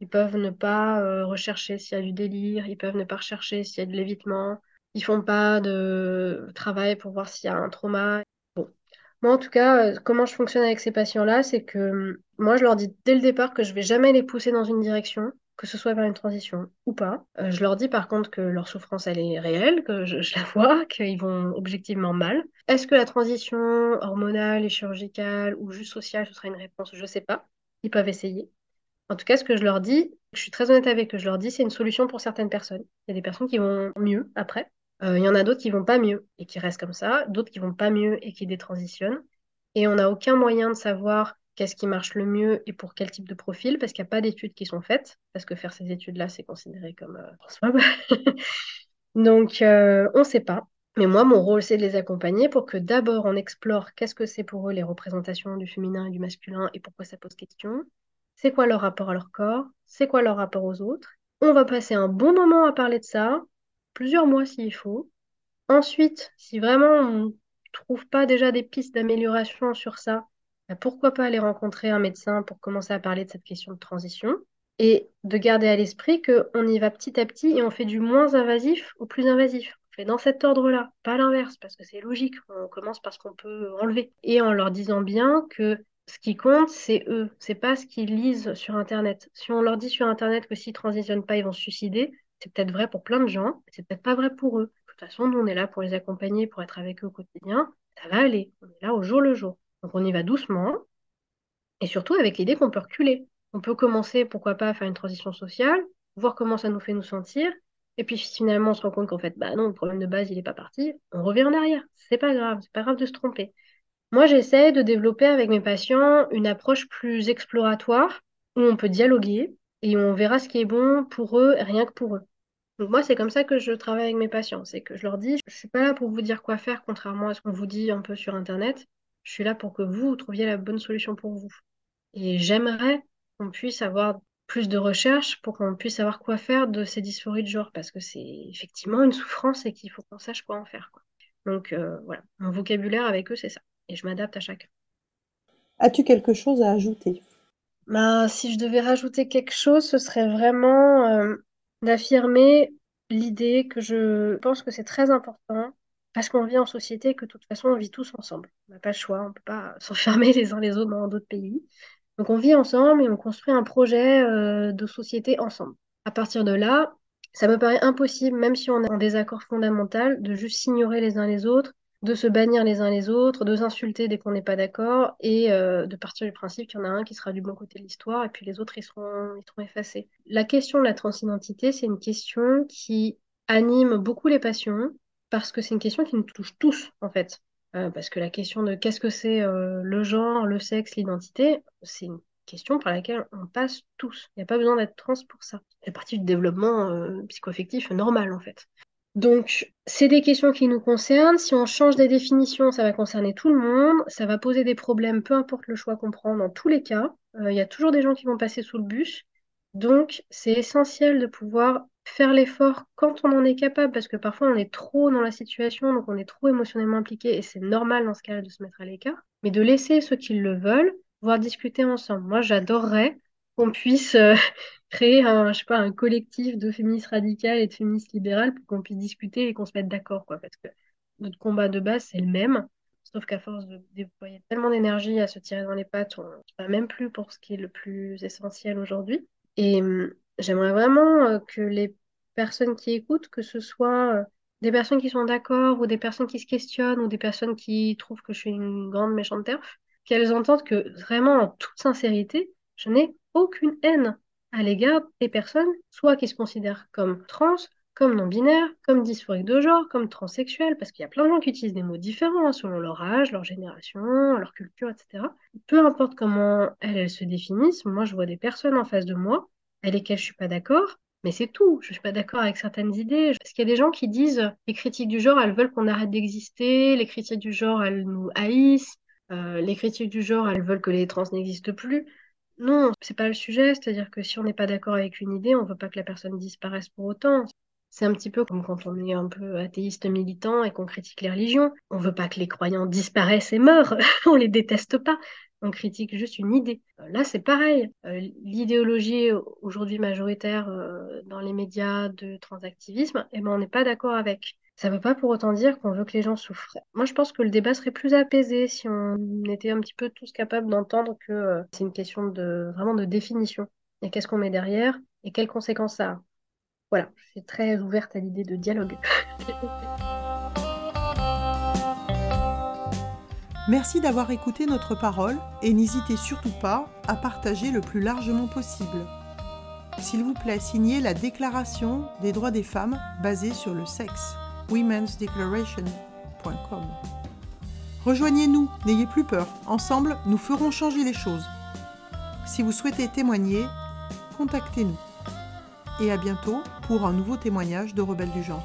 Ils peuvent ne pas euh, rechercher s'il y a du délire, ils peuvent ne pas rechercher s'il y a de l'évitement, ils font pas de travail pour voir s'il y a un trauma. Bon. Moi, en tout cas, euh, comment je fonctionne avec ces patients-là, c'est que euh, moi, je leur dis dès le départ que je vais jamais les pousser dans une direction, que ce soit vers une transition ou pas. Euh, je leur dis par contre que leur souffrance, elle est réelle, que je, la vois, qu'ils vont objectivement mal. Est-ce que la transition hormonale et chirurgicale ou juste sociale, ce sera une réponse? Je sais pas. Ils peuvent essayer. En tout cas, ce que je leur dis, je suis très honnête avec eux, je leur dis c'est une solution pour certaines personnes. Il y a des personnes qui vont mieux après. Euh, il y en a d'autres qui vont pas mieux et qui restent comme ça, d'autres qui vont pas mieux et qui détransitionnent. Et on n'a aucun moyen de savoir qu'est-ce qui marche le mieux et pour quel type de profil, parce qu'il n'y a pas d'études qui sont faites, parce que faire ces études-là, c'est considéré comme euh. Donc, euh, on ne sait pas. Mais moi, mon rôle, c'est de les accompagner pour que d'abord, on explore qu'est-ce que c'est pour eux les représentations du féminin et du masculin et pourquoi ça pose question. C'est quoi leur rapport à leur corps? C'est quoi leur rapport aux autres? On va passer un bon moment à parler de ça, plusieurs mois s'il faut. Ensuite, si vraiment on ne trouve pas déjà des pistes d'amélioration sur ça, bah, pourquoi pas aller rencontrer un médecin pour commencer à parler de cette question de transition et de garder à l'esprit qu'on y va petit à petit et on fait du moins invasif au plus invasif. On fait dans cet ordre-là, pas l'inverse, parce que c'est logique. On commence par ce qu'on peut enlever. Et en leur disant bien que ce qui compte, c'est eux, c'est pas ce qu'ils lisent sur Internet. Si on leur dit sur Internet que s'ils transitionnent pas, ils vont se suicider, c'est peut-être vrai pour plein de gens, c'est peut-être pas vrai pour eux. De toute façon, nous, on est là pour les accompagner, pour être avec eux au quotidien. Ça va aller. On est là au jour le jour. Donc, on y va doucement. Et surtout avec l'idée qu'on peut reculer. On peut commencer, pourquoi pas, à faire une transition sociale, voir comment ça nous fait nous sentir. Et puis finalement, on se rend compte qu'en fait, bah non, le problème de base, il n'est pas parti. On revient en arrière. C'est pas grave. C'est pas grave de se tromper. Moi, j'essaie de développer avec mes patients une approche plus exploratoire, où on peut dialoguer et on verra ce qui est bon pour eux, rien que pour eux. Donc moi, c'est comme ça que je travaille avec mes patients. C'est que je leur dis, je suis pas là pour vous dire quoi faire, contrairement à ce qu'on vous dit un peu sur Internet. Je suis là pour que vous, trouviez la bonne solution pour vous. Et j'aimerais qu'on puisse avoir plus de recherches pour qu'on puisse savoir quoi faire de ces dysphories de genre, parce que c'est effectivement une souffrance et qu'il faut qu'on sache quoi en faire. Donc euh, voilà, mon vocabulaire avec eux, c'est ça. Et je m'adapte à chacun. As-tu quelque chose à ajouter? Bah, si je devais rajouter quelque chose, ce serait vraiment euh, d'affirmer l'idée que je pense que c'est très important parce qu'on vit en société et que de toute façon on vit tous ensemble. On n'a pas le choix, on ne peut pas s'enfermer les uns les autres dans d'autres pays. Donc on vit ensemble et on construit un projet euh, de société ensemble. À partir de là, ça me paraît impossible, même si on est en désaccord fondamental, de juste s'ignorer les uns les autres de se bannir les uns les autres, de s'insulter dès qu'on n'est pas d'accord, et euh, de partir du principe qu'il y en a un qui sera du bon côté de l'histoire, et puis les autres, ils seront, effacés. La question de la transidentité, c'est une question qui anime beaucoup les passions, parce que c'est une question qui nous touche tous, en fait. Euh, parce que la question de qu'est-ce que c'est euh, le genre, le sexe, l'identité, c'est une question par laquelle on passe tous. Il n'y a pas besoin d'être trans pour ça. C'est partie du développement psychoaffectif normal, en fait. Donc, c'est des questions qui nous concernent. Si on change des définitions, ça va concerner tout le monde. Ça va poser des problèmes, peu importe le choix qu'on prend, dans tous les cas. Euh, Il y a toujours des gens qui vont passer sous le bus. Donc, c'est essentiel de pouvoir faire l'effort quand on en est capable, parce que parfois on est trop dans la situation, donc on est trop émotionnellement impliqué, et c'est normal dans ce cas-là de se mettre à l'écart. Mais de laisser ceux qui le veulent, pouvoir discuter ensemble. Moi, j'adorerais qu'on puisse euh, créer un, je sais pas, un collectif de féministes radicales et de féministes libérales pour qu'on puisse discuter et qu'on se mette d'accord, quoi. Parce que notre combat de base, c'est le même. Sauf qu'à force de déployer tellement d'énergie à se tirer dans les pattes, on ne va même plus pour ce qui est le plus essentiel aujourd'hui. Et hum, j'aimerais vraiment euh, que les personnes qui écoutent, que ce soit euh, des personnes qui sont d'accord ou des personnes qui se questionnent ou des personnes qui trouvent que je suis une grande méchante terf, qu'elles entendent que vraiment, en toute sincérité, je n'ai aucune haine à l'égard des personnes, soit qui se considèrent comme trans, comme non-binaires, comme dysphoriques de genre, comme transsexuels, parce qu'il y a plein de gens qui utilisent des mots différents hein, selon leur âge, leur génération, leur culture, etc. Peu importe comment elles, se définissent, moi je vois des personnes en face de moi avec lesquelles je suis pas d'accord, Mais c'est tout. Je suis pas d'accord avec certaines idées. Parce qu'il y a des gens qui disent les critiques du genre, elles veulent qu'on arrête d'exister. Les critiques du genre, elles nous haïssent. Euh, les critiques du genre, elles veulent que les trans n'existent plus. Non, c'est pas le sujet. C'est-à-dire que si on n'est pas d'accord avec une idée, on veut pas que la personne disparaisse pour autant. C'est un petit peu comme quand on est un peu athéiste militant et qu'on critique les religions. On veut pas que les croyants disparaissent et meurent. on les déteste pas on critique juste une idée. Euh, là, c'est pareil. Euh, l'idéologie aujourd'hui majoritaire euh, dans les médias de transactivisme, eh ben, on n'est pas d'accord avec. Ça ne veut pas pour autant dire qu'on veut que les gens souffrent. Moi, je pense que le débat serait plus apaisé si on était un petit peu tous capables d'entendre que c'est une question de vraiment de définition. Et qu'est-ce qu'on met derrière et quelles conséquences ça a. Voilà, je suis très ouverte à l'idée de dialogue. Merci d'avoir écouté notre parole et n'hésitez surtout pas à partager le plus largement possible. S'il vous plaît, signez la Déclaration des droits des femmes basée sur le sexe, womensdeclaration.com. Rejoignez-nous, n'ayez plus peur, ensemble nous ferons changer les choses. Si vous souhaitez témoigner, contactez-nous. Et à bientôt pour un nouveau témoignage de Rebelles du genre.